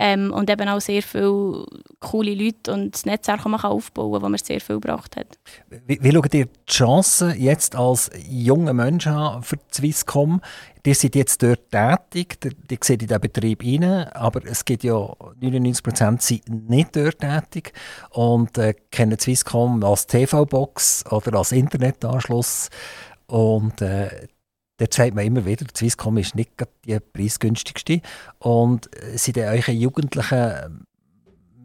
B: Ähm, und eben auch sehr viele coole Leute und das Netzwerk, das man aufbauen kann, das mir sehr viel gebracht hat.
A: Wie, wie schaut ihr die Chancen jetzt als junger Mensch an für die Swisscom? Ihr seid jetzt dort tätig, ihr seht in diesen Betrieb rein, aber es gibt ja 99% sind nicht dort tätig und äh, kennen Swisscom als TV-Box oder als Internetanschluss und äh, Dort sagt man immer wieder, Swisscom ist nicht die preisgünstigste. Und sind eure Jugendlichen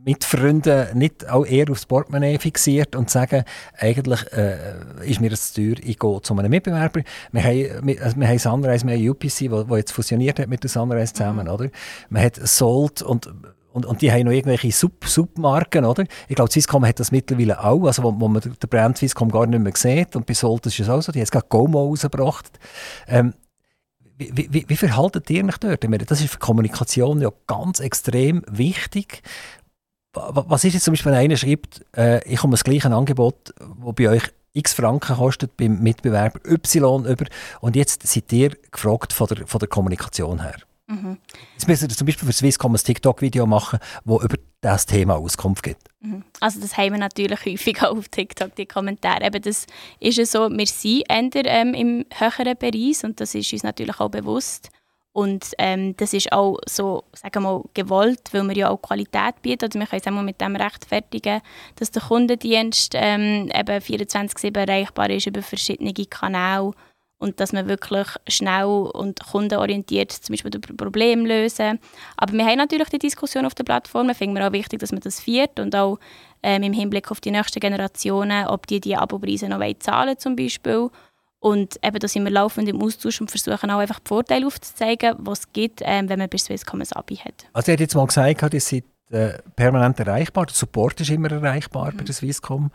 A: mit Freunden nicht auch eher aufs Portemonnaie fixiert und sagen, eigentlich äh, ist mir das zu teuer, ich gehe zu einem Mitbewerber. Wir haben, also wir haben Sunrise, wir haben UPC, wo, jetzt fusioniert hat mit der Sunrise zusammen, mhm. oder? Man hat Sold und und, und die haben noch irgendwelche Sub Submarken, oder? Ich glaube, Swisscom hat das mittlerweile auch, also wo, wo man den Brand Swisscom gar nicht mehr sieht. Und bei Solt ist es auch so, die haben gerade Gomo rausgebracht. Ähm, wie, wie, wie verhaltet ihr euch dort? Ich meine, das ist für Kommunikation ja ganz extrem wichtig. Was ist jetzt zum Beispiel, wenn einer schreibt, äh, ich komme das gleiche Angebot, das bei euch x Franken kostet beim Mitbewerber Y über und jetzt seid ihr gefragt von der, von der Kommunikation her? Mhm. Jetzt müssen wir zum Beispiel für Swisscom ein TikTok-Video machen, das über das Thema Auskunft gibt.
B: Mhm. Also das haben wir natürlich häufig auch auf TikTok, die Kommentare. Eben das ist ja so, wir sind eher ähm, im höheren Bereich und das ist uns natürlich auch bewusst. Und ähm, das ist auch so, sagen wir mal, gewollt, weil wir ja auch Qualität bieten. Also wir können es auch mit dem rechtfertigen, dass der Kundendienst ähm, eben 24-7 erreichbar ist über verschiedene Kanäle und dass man wirklich schnell und kundenorientiert zum Beispiel das Problem lösen. Aber wir haben natürlich die Diskussion auf der Plattform. Ich finde es auch wichtig, dass man das führt und auch ähm, im Hinblick auf die nächsten Generationen, ob die die Abopreise noch zahlen zum Beispiel. Und eben, da sind wir laufend im Austausch und versuchen auch einfach die Vorteile aufzuzeigen, was es gibt, ähm, wenn man bei Swisscom ein Abi hat.
A: Also ihr habt jetzt mal gesagt, ihr seid äh, permanent erreichbar, der Support ist immer erreichbar mhm. bei der Swisscom.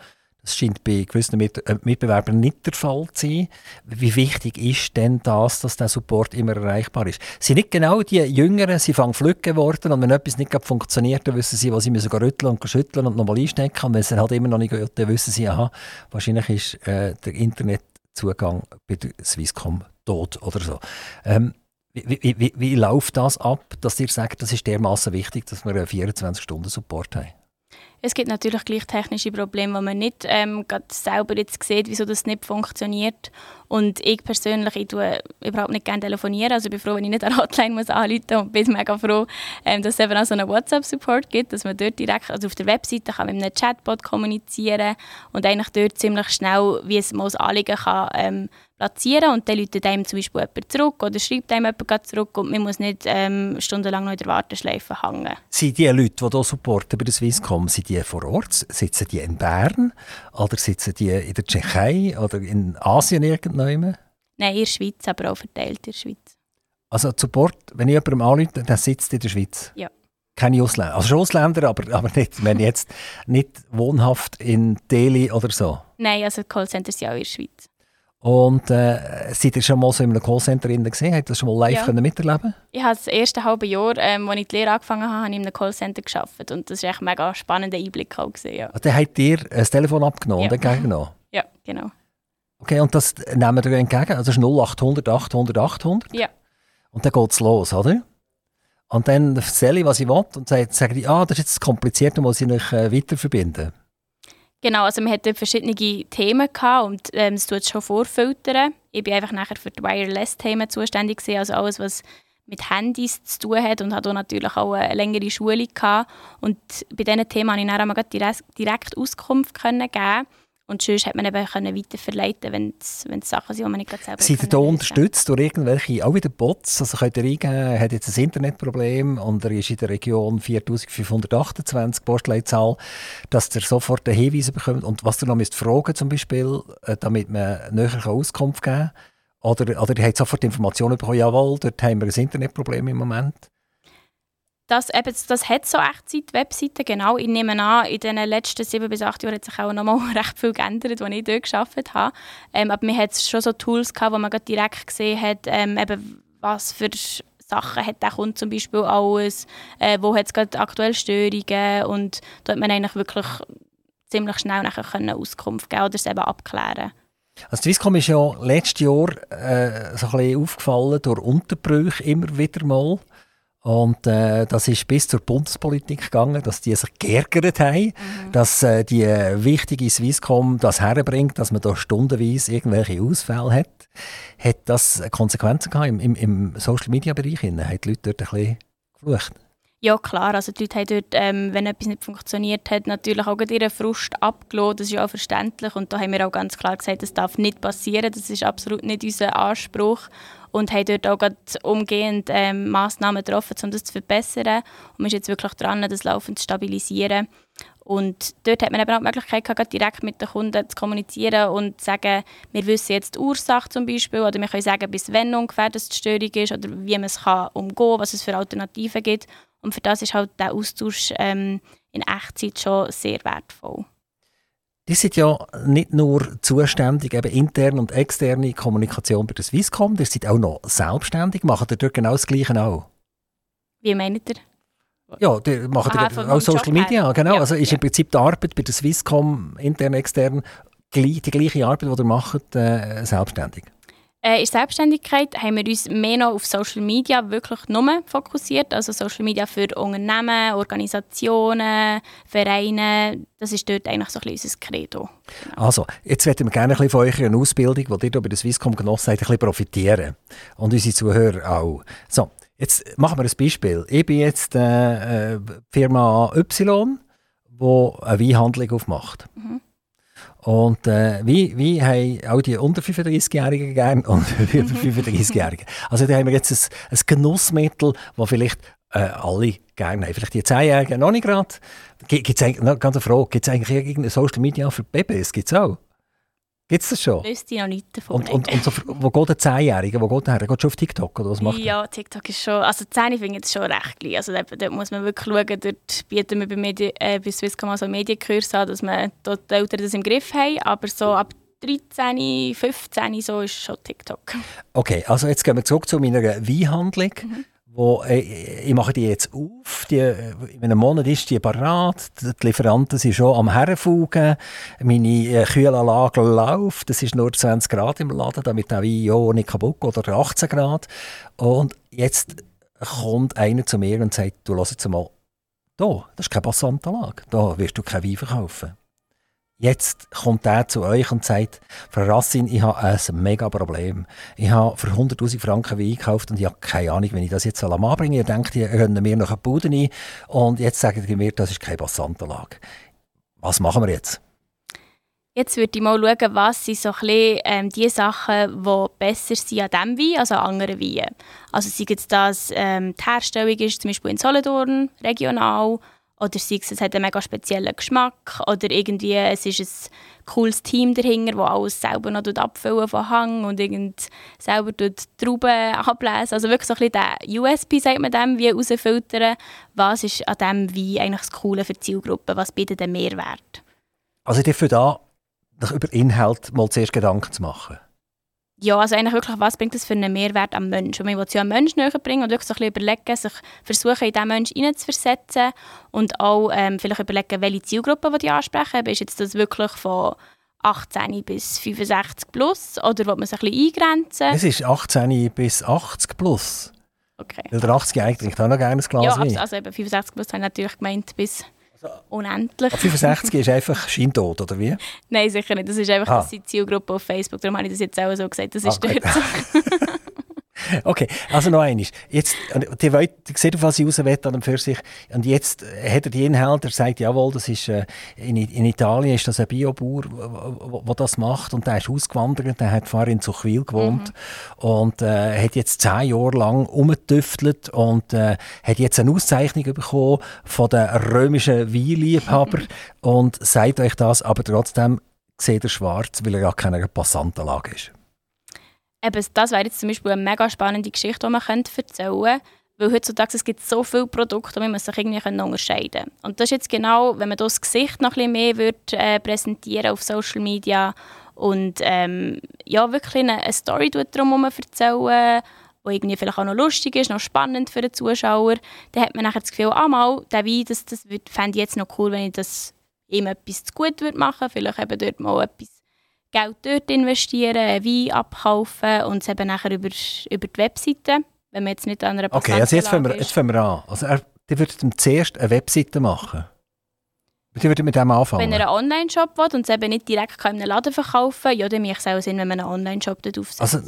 A: Das scheint bei gewissen Mit äh, Mitbewerbern nicht der Fall zu sein. Wie wichtig ist denn das, dass der Support immer erreichbar ist? Sie sind nicht genau die Jüngeren, sie fangen flügg geworden und wenn etwas nicht funktioniert, dann wissen sie, was sie müssen rütteln und schütteln und nochmal einstecken. Und wenn es halt immer noch nicht geht, dann wissen sie, aha, wahrscheinlich ist äh, der Internetzugang bei der Swisscom tot oder so. Ähm, wie, wie, wie, wie läuft das ab, dass ihr sagt, das ist dermaßen wichtig, dass wir einen 24-Stunden-Support haben?
B: Es gibt natürlich gleich technische Probleme, wo man nicht ähm, selber jetzt sieht, wieso das nicht funktioniert. Und ich persönlich, ich tue überhaupt nicht gerne telefonieren. Also ich bin froh, wenn ich nicht eine Hotline muss anrufen muss und bin mega froh, ähm, dass es eben auch so einen WhatsApp-Support gibt, dass man dort direkt, also auf der Webseite kann mit einem Chatbot kommunizieren und eigentlich dort ziemlich schnell, wie es mal das kann, ähm, platzieren und dann läutet einem zum Beispiel jemand zurück oder schreibt einem jemand zurück und man muss nicht ähm, stundenlang noch in der Warteschleife hängen.
A: Sind die Leute, die hier supporten bei der Swisscom, sind die vor Ort? Sitzen die in Bern oder sitzen die in der Tschechei oder in Asien irgendwann?
B: Nein, in der Schweiz, aber auch verteilt in der Schweiz.
A: Also Support, wenn ich jemandem anrufe, der sitzt in der Schweiz?
B: Ja.
A: Keine Ausländer, also schon Ausländer, aber, aber nicht, wenn jetzt nicht wohnhaft in Delhi oder so?
B: Nein, also Callcenter sind auch in der Schweiz.
A: Und äh, seid ihr schon mal so in einem Callcenter gesehen? Habt ihr das schon mal live ja. miterleben
B: Ich habe das erste halbe Jahr, ähm, als ich die Lehre angefangen habe, habe ich in einem Callcenter gearbeitet. Und das war echt ein mega spannender Einblick. Auch gewesen, ja.
A: Ah, dann habt ihr das Telefon abgenommen ja. und entgegengenommen?
B: Ja, genau.
A: Okay, und das nehmen wir entgegen? Also das ist 0800 800 800?
B: Ja.
A: Und dann geht es los, oder? Und dann erzähle ich, was ich will und sage, sage ich, ah, das ist jetzt kompliziert, dann muss ich mich äh, weiter verbinden.
B: Genau, also wir hatten verschiedene Themen gehabt und ähm, es tut schon vorfiltern. Ich bin einfach nachher für die Wireless-Themen zuständig gewesen, also alles, was mit Handys zu tun hat und hatte natürlich auch eine längere Schulung gehabt. Und bei diesen Themen konnte ich dann auch direkt, Auskunft geben und sonst hat man eben können weiterverleiten, wenn es Sachen sind, die man nicht selber
A: Seid ihr da unterstützt durch irgendwelche, auch wieder Bots? Also könnt ihr eingeben, er hat jetzt ein Internetproblem und er ist in der Region 4528 Postleitzahl, dass ihr sofort einen Hinweis bekommt und was ihr noch müsst fragen zum Beispiel, äh, damit man näher Auskunft geben kann. Oder, oder ihr habt sofort Informationen bekommen, jawohl, dort haben wir ein Internetproblem im Moment.
B: Das, eben, das hat so Echtzeit-Webseiten, genau. Ich nehme an, in den letzten sieben bis acht Jahren hat sich auch noch mal recht viel geändert, als ich dort gearbeitet habe. Ähm, aber wir hatten schon so Tools, gehabt, wo man direkt gesehen hat, ähm, eben, was für Sachen hat der Kunde zum Beispiel alles, äh, wo hat es gerade aktuell Störungen und da hat man eigentlich wirklich ziemlich schnell nachher können Auskunft geben oder es eben abklären.
A: Also Swisscom ist ja letztes Jahr äh, so ein bisschen aufgefallen durch Unterbrüche immer wieder mal. Und äh, das ist bis zur Bundespolitik gegangen, dass die sich geärgert haben, mhm. dass äh, die wichtige Swisscom das herbringt, dass man da stundenweise irgendwelche Ausfälle hat. Hat das Konsequenzen gehabt im, im, im Social-Media-Bereich? Haben die Leute dort ein bisschen geflucht?
B: Ja, klar. Also die Leute haben dort, ähm, wenn etwas nicht funktioniert hat, natürlich auch ihren Frust abgelassen. Das ist ja auch verständlich. Und da haben wir auch ganz klar gesagt, das darf nicht passieren. Das ist absolut nicht unser Anspruch und haben dort auch umgehend ähm, Massnahmen getroffen, um das zu verbessern. Und man ist jetzt wirklich dran, das laufend zu stabilisieren. Und dort hat man eben auch die Möglichkeit gehabt, direkt mit den Kunden zu kommunizieren und zu sagen, wir wissen jetzt die Ursache zum Beispiel oder wir können sagen, bis wann ungefähr das die Störung ist oder wie man es kann umgehen kann, was es für Alternativen gibt. Und für das ist halt der Austausch ähm, in Echtzeit schon sehr wertvoll.
A: Die sind ja nicht nur zuständig, eben interne und externe Kommunikation bei der Swisscom, die sind auch noch selbstständig, machen dort genau das Gleiche auch.
B: Wie meint ihr?
A: Ja, die machen Aha, auch Social Media, genau. Ja, also ist ja. im Prinzip die Arbeit bei der Swisscom, intern, extern, die gleiche Arbeit, die ihr macht, äh, selbstständig.
B: Äh, in Selbstständigkeit haben wir uns mehr noch auf Social Media wirklich nur fokussiert. Also Social Media für Unternehmen, Organisationen, Vereine. Das ist dort eigentlich so ein bisschen unser Credo.
A: Genau. Also, jetzt möchten wir gerne ein bisschen von eurer Ausbildung, die ihr hier bei der Swisscom genossen habt, ein bisschen profitieren. Und unsere Zuhörer auch. So, jetzt machen wir ein Beispiel. Ich bin jetzt äh, äh Firma Y, die eine Weinhandlung aufmacht. Mhm. Und äh, wie, wie haben auch die unter 35-Jährigen gern und die über 35-Jährigen. Also da haben wir jetzt ein, ein Genussmittel, das vielleicht äh, alle gerne haben. Vielleicht die 10-Jährigen noch nicht gerade. Gibt es eigentlich, ganz eine Frage, gibt es eigentlich irgendeine Social Media für Babys? Gibt es auch? Gibt es das schon?
B: Wüsste ich noch nicht davon.
A: Und, und, und so, wo geht der Zehnjährige? Wo geht der her? Geht schon auf TikTok oder was macht
B: Ja, TikTok ist schon, also Zehn finde ich schon recht klein. Also dort, dort, muss man wirklich schauen, dort bieten wir bei, Medi äh, bei Swisscom so Medienkurs an, dass man dort die Eltern das im Griff haben, aber so ab 13, 15 so ist schon TikTok.
A: Okay, also jetzt gehen wir zurück zu meiner Weinhandlung. Mhm wo, äh, ich mache die jetzt auf, die, in einem Monat ist die parat, die Lieferanten sind schon am Herfugen, meine äh, Kühlanlage läuft, es ist nur 20 Grad im Laden, damit der Wein ja nicht kaputt geht, oder 18 Grad. Und jetzt kommt einer zu mir und sagt, du lass jetzt mal, da, das ist keine Passantenlage, da wirst du kein Wein verkaufen. Jetzt kommt er zu euch und sagt, Frau Rassin, ich habe ein mega Problem. Ich habe für 100'000 Franken Wein gekauft und ich habe keine Ahnung, wenn ich das jetzt soll. Ihr denkt, ihr könnt mir noch eine Bude ein und jetzt sagen die mir, das ist keine Passantenlage. Was machen wir jetzt?
B: Jetzt würde ich mal schauen, was sind so bisschen, ähm, die Sachen, die besser sind an diesem Wein als an anderen Weinen. Also sei es, dass ähm, die Herstellung ist, zum Beispiel in Solothurn, regional, oder sei es, es hat einen mega speziellen Geschmack, oder irgendwie es ist ein cooles Team dahinter, das alles selber noch abfüllen von Hang und irgend selber Trauben ablesen. Also wirklich so ein bisschen der USP, sagt man dem, wie herausfiltern, was ist an diesem Wein eigentlich das Coole für die Zielgruppe, was bietet den Mehrwert.
A: Also dafür da sich über Inhalt mal zuerst Gedanken zu machen?
B: Ja, also eigentlich wirklich, was bringt das für einen Mehrwert am Menschen? man will es ja am Menschen näher bringen und wirklich so ein bisschen überlegen, sich versuchen, in diesen Menschen hineinzuversetzen und auch ähm, vielleicht überlegen, welche Zielgruppe die ansprechen. Ist jetzt das wirklich von 18 bis 65 plus oder will man sich ein bisschen eingrenzen?
A: Es ist 18 bis 80 plus.
B: Okay.
A: Weil der 80 eigentlich auch noch gerne ein Glas
B: Ja, also eben 65 plus habe ich natürlich gemeint bis unendlich.
A: 65 ist einfach scheintot, oder wie?
B: Nein, sicher nicht. Das ist einfach ah. die Zielgruppe auf Facebook. Darum habe ich das jetzt auch so gesagt. Das ist ah, dort so.
A: Okay, also noch eines. Jetzt, die, wollt, die sieht, auf was ich raus will an für sich. Und jetzt hat er die Inhalte, er sagt, jawohl, das ist, äh, in, in Italien ist das ein Biobauer, der das macht. Und der ist ausgewandert, der hat vorher in Zuchwil gewohnt. Mhm. Und äh, hat jetzt zehn Jahre lang umgetüftelt und äh, hat jetzt eine Auszeichnung bekommen von den römischen Weinliebhabern und sagt euch das, aber trotzdem sieht er schwarz, weil er ja keine Passantenlage ist
B: eben, das wäre jetzt zum Beispiel eine mega spannende Geschichte, die man erzählen könnte. Weil heutzutage es gibt so viele Produkte, man sich irgendwie unterscheiden können. Und das ist jetzt genau, wenn man das Gesicht noch ein bisschen mehr wird, äh, präsentieren auf Social Media und ähm, ja, wirklich eine, eine Story darum erzählen, die irgendwie vielleicht auch noch lustig ist, noch spannend für den Zuschauer, dann hat man nachher das Gefühl, ah mal, der Wein, das, das fände ich jetzt noch cool, wenn ich das ihm etwas zu gut würde machen, vielleicht eben dort mal etwas Geld dort investieren, Wein abkaufen und es eben nachher über, über die Webseite, wenn man jetzt nicht an einer
A: Okay, also jetzt fangen, wir, jetzt fangen wir an. Also er, die würde zuerst eine Webseite machen. Die würde mit dem anfangen.
B: Wenn er einen Online-Shop will und es eben nicht direkt in einem Laden verkaufen kann, ja, dann macht es auch Sinn, wenn man einen Online-Shop dort aufsetzt. Also,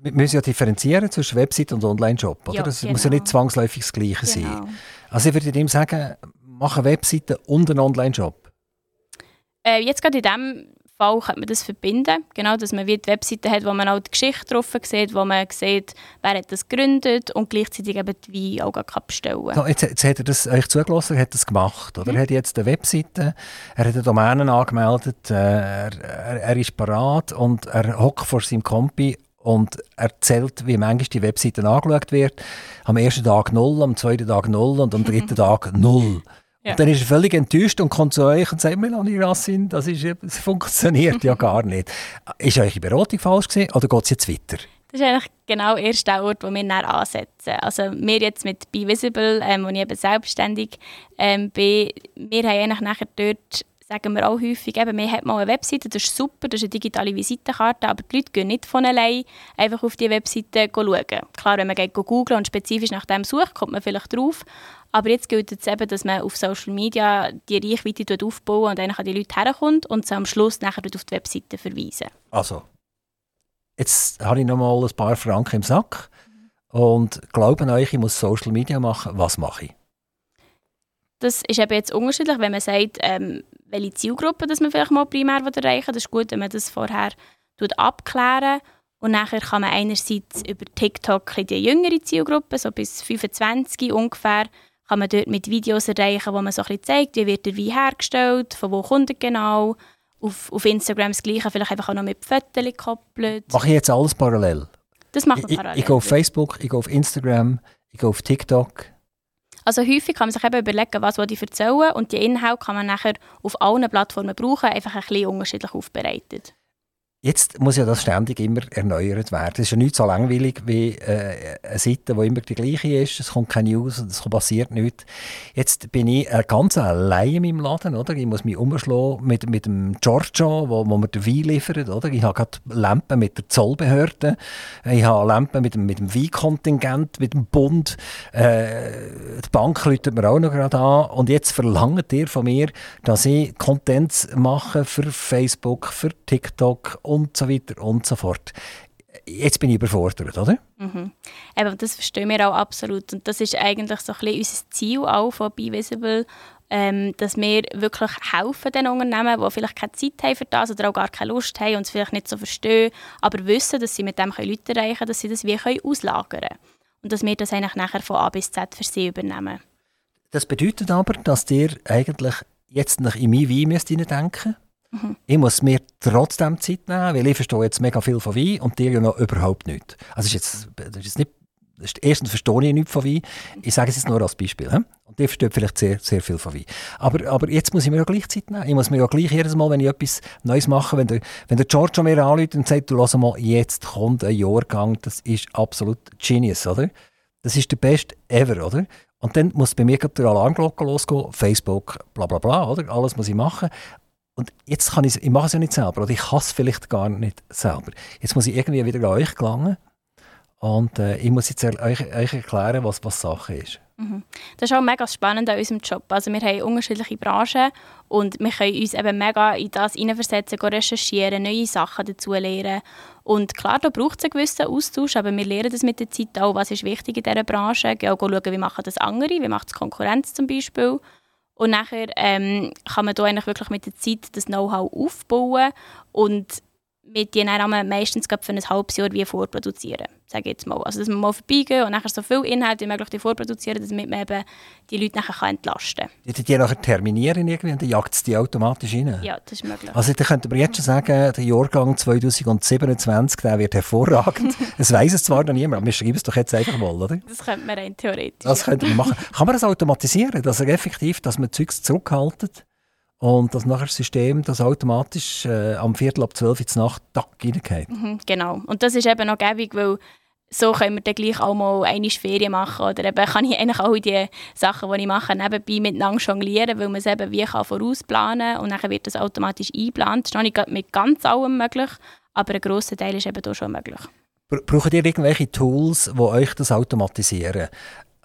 A: wir müssen ja differenzieren zwischen Webseite und Online-Shop, oder? Ja, das genau. muss ja nicht zwangsläufig das Gleiche genau. sein. Also ich würde ihm sagen, mach eine Webseite und einen Online-Shop.
B: Äh, jetzt gerade in dem Fall könnte man das verbinden. Genau, dass man wie die Webseite hat, wo man auch die Geschichte drauf sieht, wo man sieht, wer hat das gegründet und gleichzeitig eben die Weine auch kann bestellen
A: so, jetzt, jetzt hat er das euch zugelassen, er hat das gemacht. Oder? Mhm. Er hat jetzt eine Webseite, er hat eine Domäne angemeldet, äh, er, er, er, ist parat und er hockt vor seinem Kompi und erzählt, wie manchmal die Webseite angeschaut wird. Am ersten Tag null, am zweiten Tag null und am dritten Tag null. Ja. Und dann ist er völlig enttäuscht und kommt zu euch und sagt, Melanie Rassin, das, ist, das funktioniert ja gar nicht. Ist eure Beratung falsch gewesen oder geht es jetzt weiter?
B: Das ist eigentlich genau der erste Ort, wo wir dann ansetzen. Also wir jetzt mit Be Visible, ähm, wo ich eben selbstständig ähm, bin, wir haben eigentlich nachher dort sagen wir auch häufig, eben, wir haben mal eine Webseite, das ist super, das ist eine digitale Visitenkarte, aber die Leute gehen nicht von allein einfach auf die Webseite schauen. Klar, wenn man geht und spezifisch nach dem sucht, kommt man vielleicht drauf, aber jetzt gilt es eben, dass man auf Social Media die Reichweite aufbaut und dann an die Leute herkommt und sie am Schluss nachher auf die Webseite verweisen.
A: Also, jetzt habe ich noch mal ein paar Franken im Sack und glauben euch, ich muss Social Media machen, was mache ich?
B: Das ist eben jetzt unterschiedlich, wenn man sagt, ähm, welche Zielgruppe dass man vielleicht mal primär erreichen will. Das ist gut, wenn man das vorher abklären und nachher kann man einerseits über TikTok die jüngere Zielgruppe, so bis 25 ungefähr, kann man dort mit Videos erreichen, wo man so ein bisschen zeigt, wie wird der Wein hergestellt, von wo kommt er genau. Auf, auf Instagram das Gleiche, vielleicht einfach auch noch mit Fotos gekoppelt.
A: Mache ich jetzt alles parallel?
B: Das macht man parallel.
A: Ich, ich gehe auf Facebook, ich gehe auf Instagram, ich gehe auf TikTok.
B: Also häufig kann man sich eben überlegen, was ich erzählen und die Inhalte kann man nachher auf allen Plattformen brauchen, einfach ein bisschen unterschiedlich aufbereitet.
A: Jetzt muss ja das ständig immer erneuert werden. Es ist ja nicht so langweilig wie äh, eine Seite, die immer die gleiche ist. Es kommt keine News, es passiert nichts. Jetzt bin ich äh, ganz allein in meinem Laden. Oder? Ich muss mich umschlagen mit, mit dem Giorgio, wo, wo mir den Wein liefert. Oder? Ich habe gerade Lampen mit der Zollbehörde. Ich habe Lampen mit dem, mit dem Weinkontingent, mit dem Bund. Äh, die Bank läutet mir auch noch gerade an. Und jetzt verlangt ihr von mir, dass ich Contents mache für Facebook, für TikTok und so weiter und so fort. Jetzt bin ich überfordert, oder?
B: Mhm. Eben, das verstehen wir auch absolut. Und das ist eigentlich so ein bisschen unser Ziel auch von BeVisible, ähm, dass wir wirklich helfen den Unternehmen, die vielleicht keine Zeit haben für das oder auch gar keine Lust haben und es vielleicht nicht so verstehen, aber wissen, dass sie mit dem Leute erreichen können, dass sie das wie können auslagern können. Und dass wir das eigentlich nachher von A bis Z für sie übernehmen.
A: Das bedeutet aber, dass ihr eigentlich jetzt nach in mein Wein müsst denken Mhm. Ich muss mir trotzdem Zeit nehmen, weil ich verstehe jetzt mega viel von Wein und dir ja noch überhaupt nicht. Also ist jetzt, das ist nicht, erstens verstehe ich nichts von Wein. Ich sage es jetzt nur als Beispiel. He? Und ihr versteht vielleicht sehr, sehr viel von Wein. Aber, aber jetzt muss ich mir auch gleich Zeit nehmen. Ich muss mir ja gleich jedes Mal, wenn ich etwas Neues mache, wenn der, wenn der Giorgio mir anruft und sagt, du lass mal, jetzt kommt ein Jahrgang, das ist absolut Genius, oder? Das ist der beste ever, oder? Und dann muss bei mir der Alarmglocke losgehen, Facebook, bla bla bla, oder? Alles muss ich machen. Und jetzt kann ich ich mache es ja nicht selber, oder ich kann es vielleicht gar nicht selber. Jetzt muss ich irgendwie wieder an euch gelangen und äh, ich muss jetzt euch, euch erklären, was, was Sache ist.
B: Mhm. Das ist auch mega spannend an unserem Job. Also wir haben unterschiedliche Branchen und wir können uns eben mega in das hineinversetzen, recherchieren, neue Sachen dazu lernen. Und klar, da braucht es einen gewissen Austausch, aber wir lernen das mit der Zeit auch, was ist wichtig in dieser Branche. Gehen auch schauen, wie machen das andere, wie macht es Konkurrenz zum Beispiel. Und nachher ähm, kann man da eigentlich wirklich mit der Zeit das Know-how aufbauen und mit die dann meistens für ein halbes Jahr wie vorproduzieren, sage jetzt mal. Also dass man mal vorbeigehen und nachher so viel Inhalt wie möglich vorproduzieren, damit man eben die Leute nachher kann entlasten kann.
A: Die, die nachher terminieren irgendwie und dann jagt es die automatisch rein?
B: Ja, das ist möglich.
A: Also da könnte man jetzt schon sagen, der Jahrgang 2027, der wird hervorragend. Es weiß es zwar noch niemand, aber wir schreiben es doch jetzt einfach mal, oder?
B: Das könnte man rein theoretisch.
A: Das könnte man machen. Kann man das automatisieren, dass er effektiv, dass man Zeugs zurückhaltet? Und dass nachher das System das automatisch äh, am Viertel ab zwölf in die Nacht reingeht.
B: Mhm, genau. Und das ist eben noch gäbig, weil so können wir dann gleich auch mal eine Ferien machen. Oder eben kann ich eigentlich auch die Sachen, die ich mache, nebenbei miteinander jonglieren, weil man es eben wie kann vorausplanen kann und dann wird das automatisch eingeplant. Das ist noch nicht mit ganz allem möglich, aber ein grosser Teil ist eben hier schon möglich.
A: Braucht ihr irgendwelche Tools, die euch das automatisieren?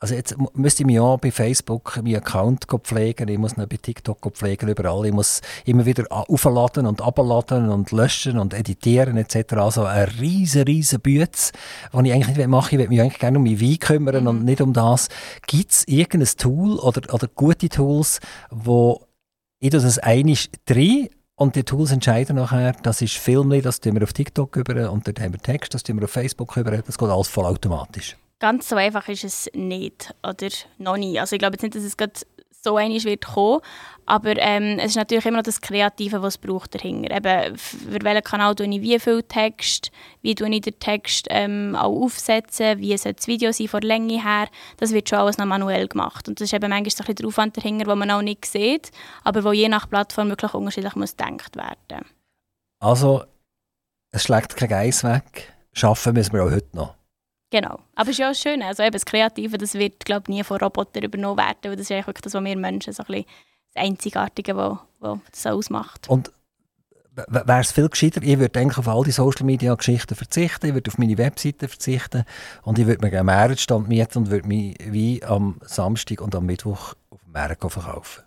A: Also jetzt müsste ich mich auch bei Facebook meinen Account pflegen, ich muss ihn bei TikTok pflegen, überall. Ich muss immer wieder aufladen und abladen und löschen und editieren etc. Also ein riesen, riesen Bütz, was ich eigentlich nicht mache. Ich würde mich eigentlich gerne um mein Wein kümmern mhm. und nicht um das. Gibt es irgendein Tool oder, oder gute Tools, wo ich das einig drin und die Tools entscheiden nachher, das ist Filmli, das tun wir auf TikTok über und dort haben wir Text, das tun wir auf Facebook über, das geht alles vollautomatisch.
B: Ganz so einfach ist es nicht oder noch nie. Also ich glaube jetzt nicht, dass es gerade so einig wird kommen, aber ähm, es ist natürlich immer noch das Kreative, was es braucht dahinter. Eben, für welchen Kanal tue ich wie viel Text, wie tue ich den Text ähm, auch aufsetzen, wie soll das Video sein von der Länge her, das wird schon alles noch manuell gemacht. Und das ist eben manchmal ein der Aufwand dahinter, den man auch nicht sieht, aber wo je nach Plattform wirklich unterschiedlich muss gedacht werden.
A: Also, es schlägt kein Geiss weg, schaffen müssen wir auch heute noch.
B: Genau. Aber es ist ja auch schön. Also eben das Kreative, das wird, glaube ich, nie von Robotern übernommen werden. Weil das ist eigentlich wirklich das, was wir Menschen so ein bisschen das Einzigartige, was, was das ausmacht.
A: Und wäre es viel gescheiter, ich würde auf all die Social Media Geschichten verzichten, ich würde auf meine Webseite verzichten und ich würde mir einen Mehrwertstand mieten und würde mich wie am Samstag und am Mittwoch auf dem Markt verkaufen.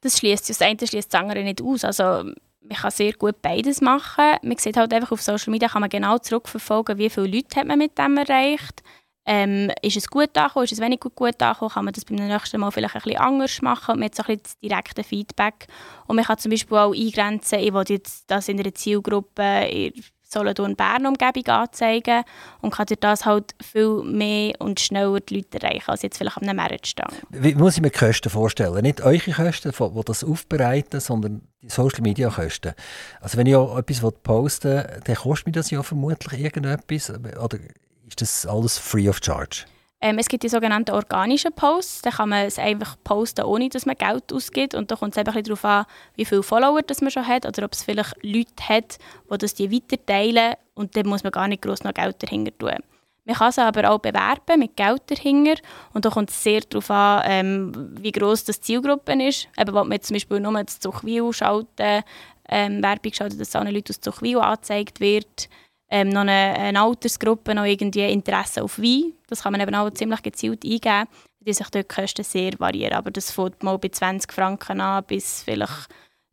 B: Das schließt das eine schließt das andere nicht aus. Also man kann sehr gut beides machen. Man sieht halt einfach auf Social Media kann man genau zurückverfolgen, wie viele Leute hat man mit dem erreicht. Ähm, ist es gut angekommen, ist es wenig gut, gut angekommen, kann man das beim nächsten Mal vielleicht ein bisschen anders machen und man hat so ein bisschen das direkte Feedback. Und man kann zum Beispiel auch eingrenzen, ich will jetzt das in einer Zielgruppe Solothurn Bern Umgebung anzeigen und kann durch das halt viel mehr und schneller die Leute erreichen, als jetzt vielleicht einem Mehrwertstand.
A: Wie muss ich mir die Kosten vorstellen? Nicht eure Kosten, die das aufbereiten, sondern die Social Media Kosten. Also wenn ich etwas posten will, dann kostet mir das ja vermutlich irgendetwas oder ist das alles free of charge?
B: Ähm, es gibt die sogenannten organischen Posts. Da kann man es einfach posten, ohne dass man Geld ausgibt. Und da kommt es einfach darauf an, wie viele Follower das man schon hat oder ob es vielleicht Leute hat, die das die weiterteilen. Und dann muss man gar nicht groß noch Geld dahinter tun. Man kann sie aber auch bewerben mit Geld dahinter. Und da kommt es sehr darauf an, ähm, wie gross das Zielgruppe ist. Eben, wenn man zum Beispiel nur zu Zuchwil schalten, ähm, Werbung schalten, dass allen Leuten aus Zuchwil angezeigt wird. Ähm, noch eine, eine, Altersgruppe, noch irgendwie Interesse auf Wein. Das kann man eben auch ziemlich gezielt eingeben, die sich dort die Kosten sehr variieren. Aber das fängt mal bei 20 Franken an bis vielleicht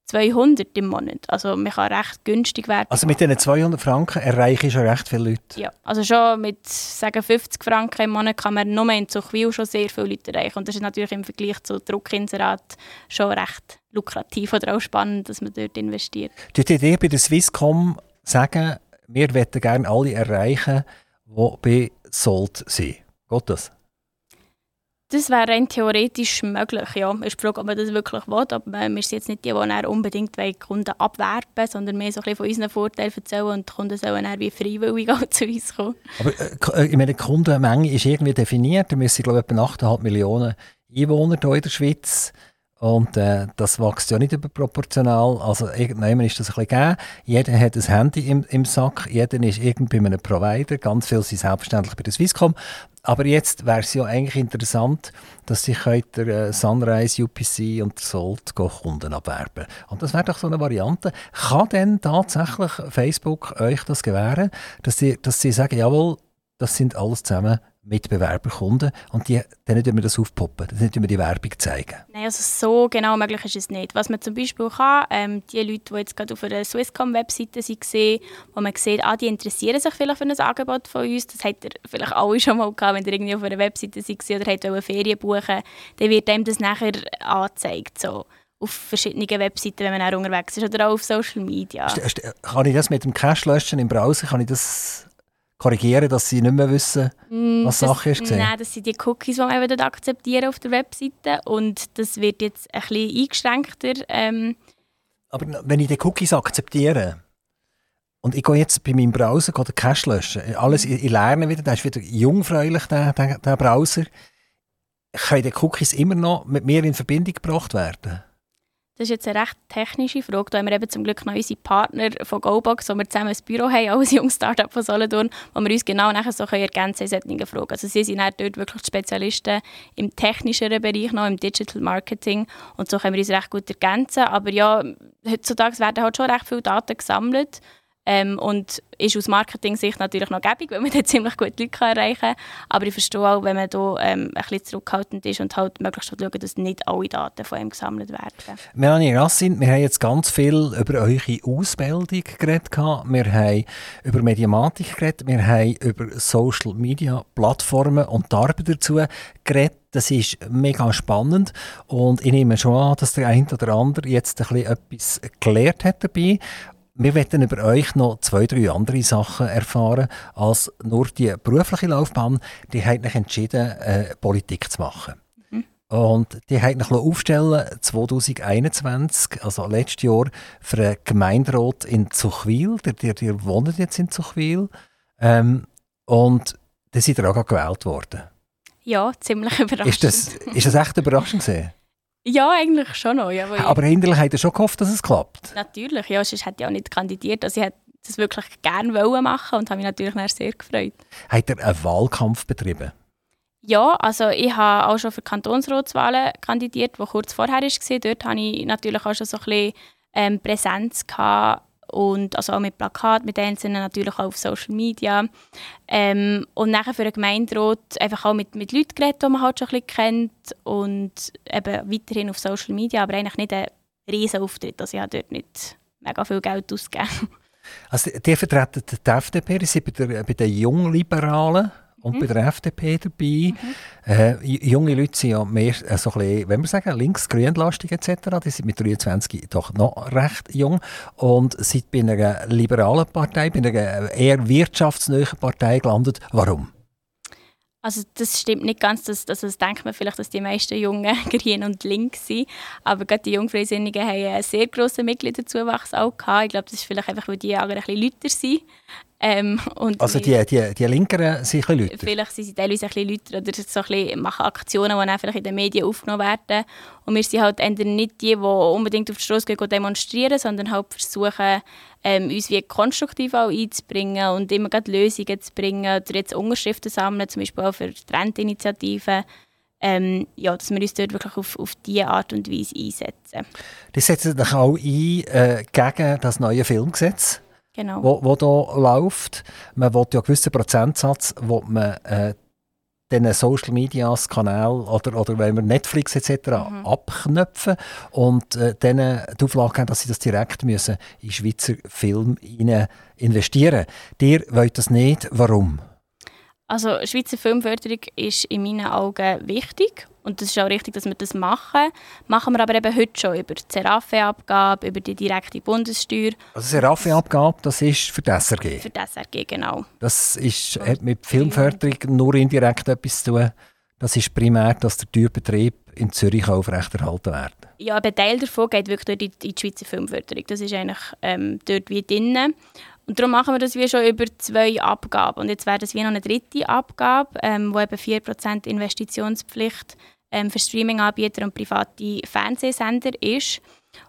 B: 200 im Monat. Also man kann recht günstig werden.
A: Also mit diesen 200 Franken erreiche ich schon recht viele Leute?
B: Ja, also schon mit sagen 50 Franken im Monat kann man nur in Zuchwil schon sehr viele Leute erreichen. Und das ist natürlich im Vergleich zu Druckinserat schon recht lukrativ oder auch spannend, dass man dort investiert.
A: Die Idee bei der Swisscom sagen, wir möchten gerne alle erreichen, die bei Sold sind. Geht das?
B: Das wäre rein theoretisch möglich, ja. Es ist die Frage, ob man das wirklich will. Aber wir sind jetzt nicht die, die unbedingt die Kunden abwerben wollen, sondern mehr so ein bisschen von unseren Vorteilen erzählen und die Kunden sollen dann wie freiwillig auch zu uns kommen.
A: Aber äh, ich meine, die Kundenmenge ist irgendwie definiert. Wir sind, glaube ich, etwa 8,5 Millionen Einwohner hier in der Schweiz. Und äh, das wächst ja nicht überproportional. Also irgendwann ist das ein bisschen gegeben. Jeder hat ein Handy im, im Sack, jeder ist irgendwie bei einem Provider. Ganz viele sind selbstverständlich bei der Swisscom. Aber jetzt wäre es ja eigentlich interessant, dass sich der äh, Sunrise, UPC und der Salt Kunden abwerben. Und das wäre doch so eine Variante. Kann denn tatsächlich Facebook euch das gewähren, dass sie, dass sie sagen, jawohl, das sind alles zusammen Mitbewerberkunden und die, denen tun wir das aufpoppen, denen tun wir die Werbung zeigen.
B: Nein, also so genau möglich ist es nicht. Was man zum Beispiel kann, ähm, die Leute, die jetzt gerade auf einer Swisscom-Webseite sind, wo man sieht, ah, die interessieren sich vielleicht für ein Angebot von uns, das hat ihr vielleicht alle schon mal gehabt, wenn ihr irgendwie auf einer Webseite seid oder habt eine Ferien buchen, dann wird einem das nachher angezeigt, so auf verschiedenen Webseiten, wenn man auch unterwegs ist oder auch auf Social Media.
A: Kann ich das mit dem Cache löschen im Browser, kann ich das korrigieren, dass sie nicht mehr wissen, mm, was das, Sache ist?
B: Gesehen? Nein, das sind die Cookies, die man akzeptieren auf der Webseite und das wird jetzt ein bisschen eingeschränkter. Ähm.
A: Aber wenn ich die Cookies akzeptiere und ich gehe jetzt bei meinem Browser den Cache löschen, alles, ich, ich lerne wieder, der ist wieder jungfräulich, der, der, der Browser, können die Cookies immer noch mit mir in Verbindung gebracht werden?
B: Das ist jetzt eine recht technische Frage. Da haben wir eben zum Glück noch unsere Partner von GoBox, wo wir zusammen ein Büro haben, als junges Startup von Solothurn, wo wir uns genau nachher so ergänzen in solchen Fragen. Also sie sind dort wirklich Spezialisten im technischeren Bereich, noch im Digital Marketing und so können wir uns recht gut ergänzen. Aber ja, heutzutage werden halt schon recht viele Daten gesammelt ähm, und ist aus Marketing-Sicht natürlich noch gäbig, weil man da ziemlich gut Leute erreichen kann. Aber ich verstehe auch, wenn man da ähm, ein bisschen zurückhaltend ist und halt möglichst schauen, dass nicht alle Daten von ihm gesammelt werden.
A: Melanie Rassin, wir haben jetzt ganz viel über eure Ausbildung geredet. Wir haben über Mediamatik geredet. Wir haben über Social-Media-Plattformen und die Arbeit dazu geredet. Das ist mega spannend und ich nehme schon an, dass der eine oder andere jetzt ein bisschen etwas gelernt hat dabei wir werden über euch noch zwei, drei andere Sachen erfahren, als nur die berufliche Laufbahn. Die hat sich entschieden, äh, Politik zu machen. Mhm. Und die hat sich aufstellen 2021, also letztes Jahr, für einen Gemeinderat in Zuchwil. Der, der wohnt jetzt in Zuchwil. Ähm, und dann sind ihr auch gewählt worden.
B: Ja, ziemlich überraschend.
A: Ist das, ist das echt überraschend gewesen?
B: Ja, eigentlich schon noch. Ja,
A: aber hinterlich hat er schon gehofft, dass es klappt?
B: Natürlich, ja, sonst hätte ich auch nicht kandidiert. Also ich hätte das wirklich gerne machen und habe mich natürlich sehr gefreut.
A: Hat er einen Wahlkampf betrieben?
B: Ja, also ich habe auch schon für Kantonsratswahlen kandidiert, die kurz vorher war. Dort hatte ich natürlich auch schon so ein bisschen ähm, Präsenz gehabt und also auch mit Plakat, mit Einzelnen natürlich auch auf Social Media. Ähm, und nachher für einen Gemeinderat einfach auch mit, mit Leuten geredet, die man halt schon ein bisschen kennt und eben weiterhin auf Social Media, aber eigentlich nicht ein riesen Auftritt. Also ich habe dort nicht mega viel Geld ausgegeben.
A: Also die vertreten die FDP, sind bei, bei den Jungliberalen und mhm. bei der FDP dabei. Mhm. Äh, junge Leute sind ja mehr, äh, so ein bisschen, wenn wir sagen, links-grünlastig etc., die sind mit 23 doch noch recht jung und sind bei einer liberalen Partei, bei einer eher wirtschaftsnähen Partei gelandet. Warum?
B: Also das stimmt nicht ganz, das, also das denkt man vielleicht, dass die meisten Jungen grün und links sind, aber gerade die Jungfreisinnigen haben einen sehr grossen Mitgliederzuwachs auch gehabt. Ich glaube, das ist vielleicht einfach, weil die Jahre ein bisschen lauter sind Ähm,
A: also die, die, die Linkeren sind ein bisschen
B: lauter? Vielleicht sind sie teilweise ein bisschen lauter oder so ein bisschen machen Aktionen, die dann vielleicht in den Medien aufgenommen werden. Und wir sind halt nicht die, die unbedingt auf die Straße gehen und demonstrieren, sondern halt versuchen, ähm, uns wie konstruktiv auch einzubringen und immer Lösungen zu bringen oder jetzt Unterschriften sammeln, zum Beispiel auch für Trendinitiativen ähm, ja, dass wir uns dort wirklich auf, auf diese Art und Weise einsetzen.
A: Die setzen sich auch ein äh, gegen das neue Filmgesetz,
B: genau.
A: wo, wo da läuft. Man will ja einen gewissen Prozentsatz, wo man äh, diesen Social Media Kanal oder, oder wenn wir Netflix etc. Mhm. abknöpfen und äh, denen die Auflage haben, dass sie das direkt müssen in Schweizer Film investieren müssen. Ihr wollt das nicht. Warum?
B: Also Schweizer Filmförderung ist in meinen Augen wichtig und es ist auch richtig, dass wir das machen. Machen wir aber eben heute schon über die Seraffe-Abgabe, über die direkte Bundessteuer.
A: Also Seraffe-Abgabe, das ist für die SRG?
B: Für die SRG, genau.
A: Das ist, hat mit Filmförderung nur indirekt etwas zu tun. Das ist primär, dass der Türbetrieb in Zürich aufrechterhalten wird.
B: Ja, ein Teil davon geht wirklich in die, Schweizer Filmförderung. Das ist eigentlich ähm, dort wie drinnen. Und darum machen wir das wie schon über zwei Abgaben. Und jetzt wäre das wie noch eine dritte Abgabe, ähm, wo eben 4% Investitionspflicht ähm, für Streaming-Anbieter und private Fernsehsender ist.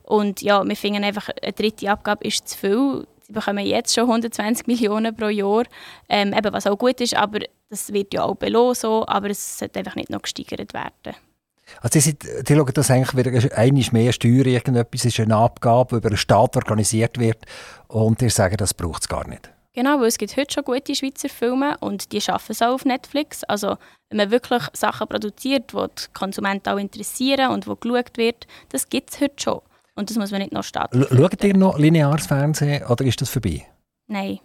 B: Und ja, wir finden einfach, eine dritte Abgabe ist zu viel. Sie bekommen jetzt schon 120 Millionen pro Jahr, ähm, eben, was auch gut ist, aber das wird ja auch belohnt so, aber es sollte einfach nicht noch gesteigert werden.
A: Also die, die schauen das eigentlich wieder einmal mehr Steuer, irgendetwas ist eine Abgabe, die über einen Staat organisiert wird und die sagen, das braucht es gar nicht.
B: Genau, weil es gibt heute schon gute Schweizer Filme und die schaffen es auch auf Netflix. Also wenn man wirklich Sachen produziert, die die Konsumenten auch interessieren und wo geschaut wird, das gibt es heute schon. Und das muss man nicht noch starten.
A: Schaut ihr noch lineares Fernsehen oder ist das vorbei?
B: Nein.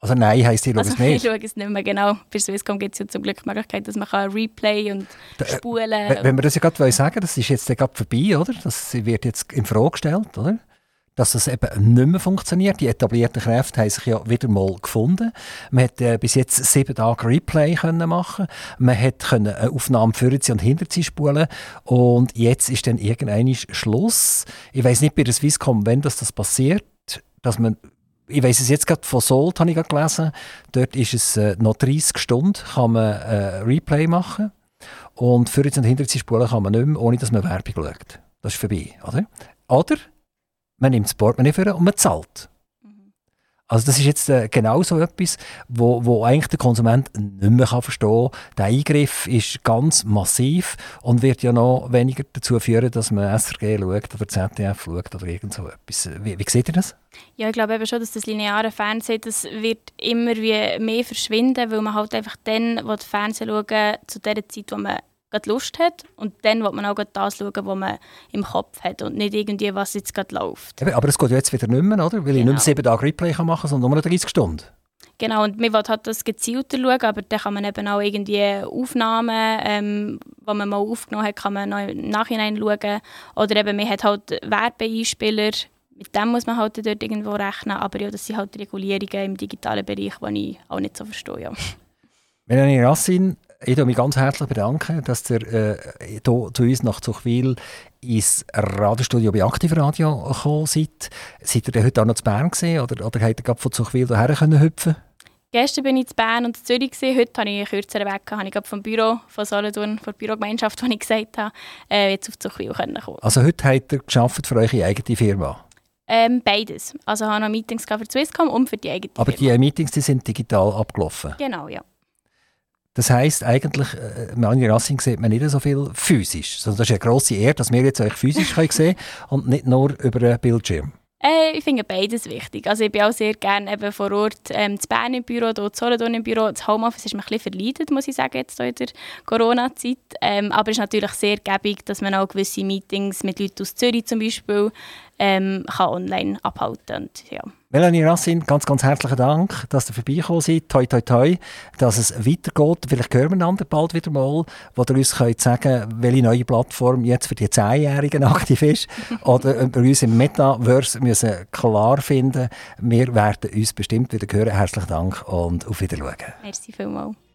A: Also nein, heisst, ich schaue
B: also,
A: es nicht?
B: Ich schaue es nicht mehr, genau. Bei Swisscom gibt es ja zum Glück die Möglichkeit, dass man kann Replay und da, äh, spulen
A: kann. Wenn wir das ja gerade sagen das ist jetzt gerade vorbei, oder? Das wird jetzt in Frage gestellt, oder? Dass das eben nicht mehr funktioniert. Die etablierten Kräfte haben sich ja wieder mal gefunden. Man hat äh, bis jetzt sieben Tage Replay können machen. Man hat können eine Aufnahme für und hinter sie spulen. Und jetzt ist dann irgendein Schluss. Ich weiß nicht bei der Swisscom, wenn das, das passiert, dass man ich weiß es jetzt gerade von Sold, habe ich gerade gelesen. Dort ist es äh, noch 30 Stunden, kann man äh, Replay machen. Und für und hinter kann man nicht mehr, ohne dass man Werbung schaut. Das ist vorbei, oder? Oder man nimmt das Portemonnaie für und man zahlt. Also das ist jetzt äh, genau so etwas, wo, wo eigentlich der Konsument nicht mehr kann verstehen kann. Der Eingriff ist ganz massiv und wird ja noch weniger dazu führen, dass man SRG schaut oder ZDF schaut oder irgend so etwas. Wie, wie seht ihr das?
B: Ja, ich glaube eben schon, dass das lineare Fernsehen das wird immer wie mehr verschwinden, weil man halt einfach dann, wo Fernsehen schauen, zu der Zeit, wo man gerade Lust hat und dann will man auch das schauen, was man im Kopf hat und nicht irgendwie, was jetzt gerade läuft.
A: Aber es geht jetzt wieder nicht mehr, oder? Weil genau. ich nicht mehr genau. sieben Tage Replay kann machen kann, sondern nur 30 Stunden.
B: Genau, und man will halt das gezielter schauen, aber dann kann man eben auch irgendwie Aufnahmen, ähm, die man mal aufgenommen hat, kann man noch im Nachhinein schauen. Oder eben, man hat halt Werbeeinspieler, mit dem muss man halt dort irgendwo rechnen, aber ja, das sind halt Regulierungen im digitalen Bereich, die ich auch nicht so verstehe. Ja.
A: Melanie Rassin, ich bedanke mich ganz herzlich bedanken, dass ihr äh, hier zu uns nach Zuchwil ins Radiostudio bei Aktivradio gekommen seid. Seid ihr heute auch noch zu Bern gesehen oder, oder habt ihr gerade von Zuchwil hierher können hüpfen
B: Gestern bin ich zu Bern und zu Zürich. Gewesen. Heute habe ich einen kürzeren Weg. Habe ich vom Büro von Solothurn, von der Bürogemeinschaft, die ich gesagt habe, äh, jetzt auf Zuchwil kommen.
A: Also heute habt ihr geschafft für eure eigene Firma?
B: Ähm, beides. Also ich habe noch Meetings für Swisscom und für die eigene
A: Aber
B: Firma.
A: die Meetings die sind digital abgelaufen?
B: Genau, ja.
A: Das heisst eigentlich, äh, Manja Rassing sieht man nicht so viel physisch. Also das ist eine grosse Ehre, dass wir jetzt euch physisch können sehen und nicht nur über einen Bildschirm.
B: Äh, ich finde beides wichtig. Also ich bin auch sehr gerne eben vor Ort ähm, zu Bern im Büro, hier zu Solothurn im Büro. Das Homeoffice ist mir ein bisschen verleidet, muss ich sagen, jetzt in der Corona-Zeit. Ähm, aber es ist natürlich sehr gäbig, dass man auch gewisse Meetings mit Leuten aus Zürich zum Beispiel ähm, kann online abhalten ja.
A: Melanie Rassin, ganz, ganz herzlichen Dank, dass ihr vorbeigekommen seid. Toi, toi, toi, dass es weitergeht. Vielleicht hören wir einander bald wieder mal, wo ihr uns könnt sagen welche neue Plattform jetzt für die 10-Jährigen aktiv ist. Oder bei uns im Metaverse müssen klar finden. Wir werden uns bestimmt wieder hören. Herzlichen Dank und auf Wiedersehen.
B: Merci vielmals.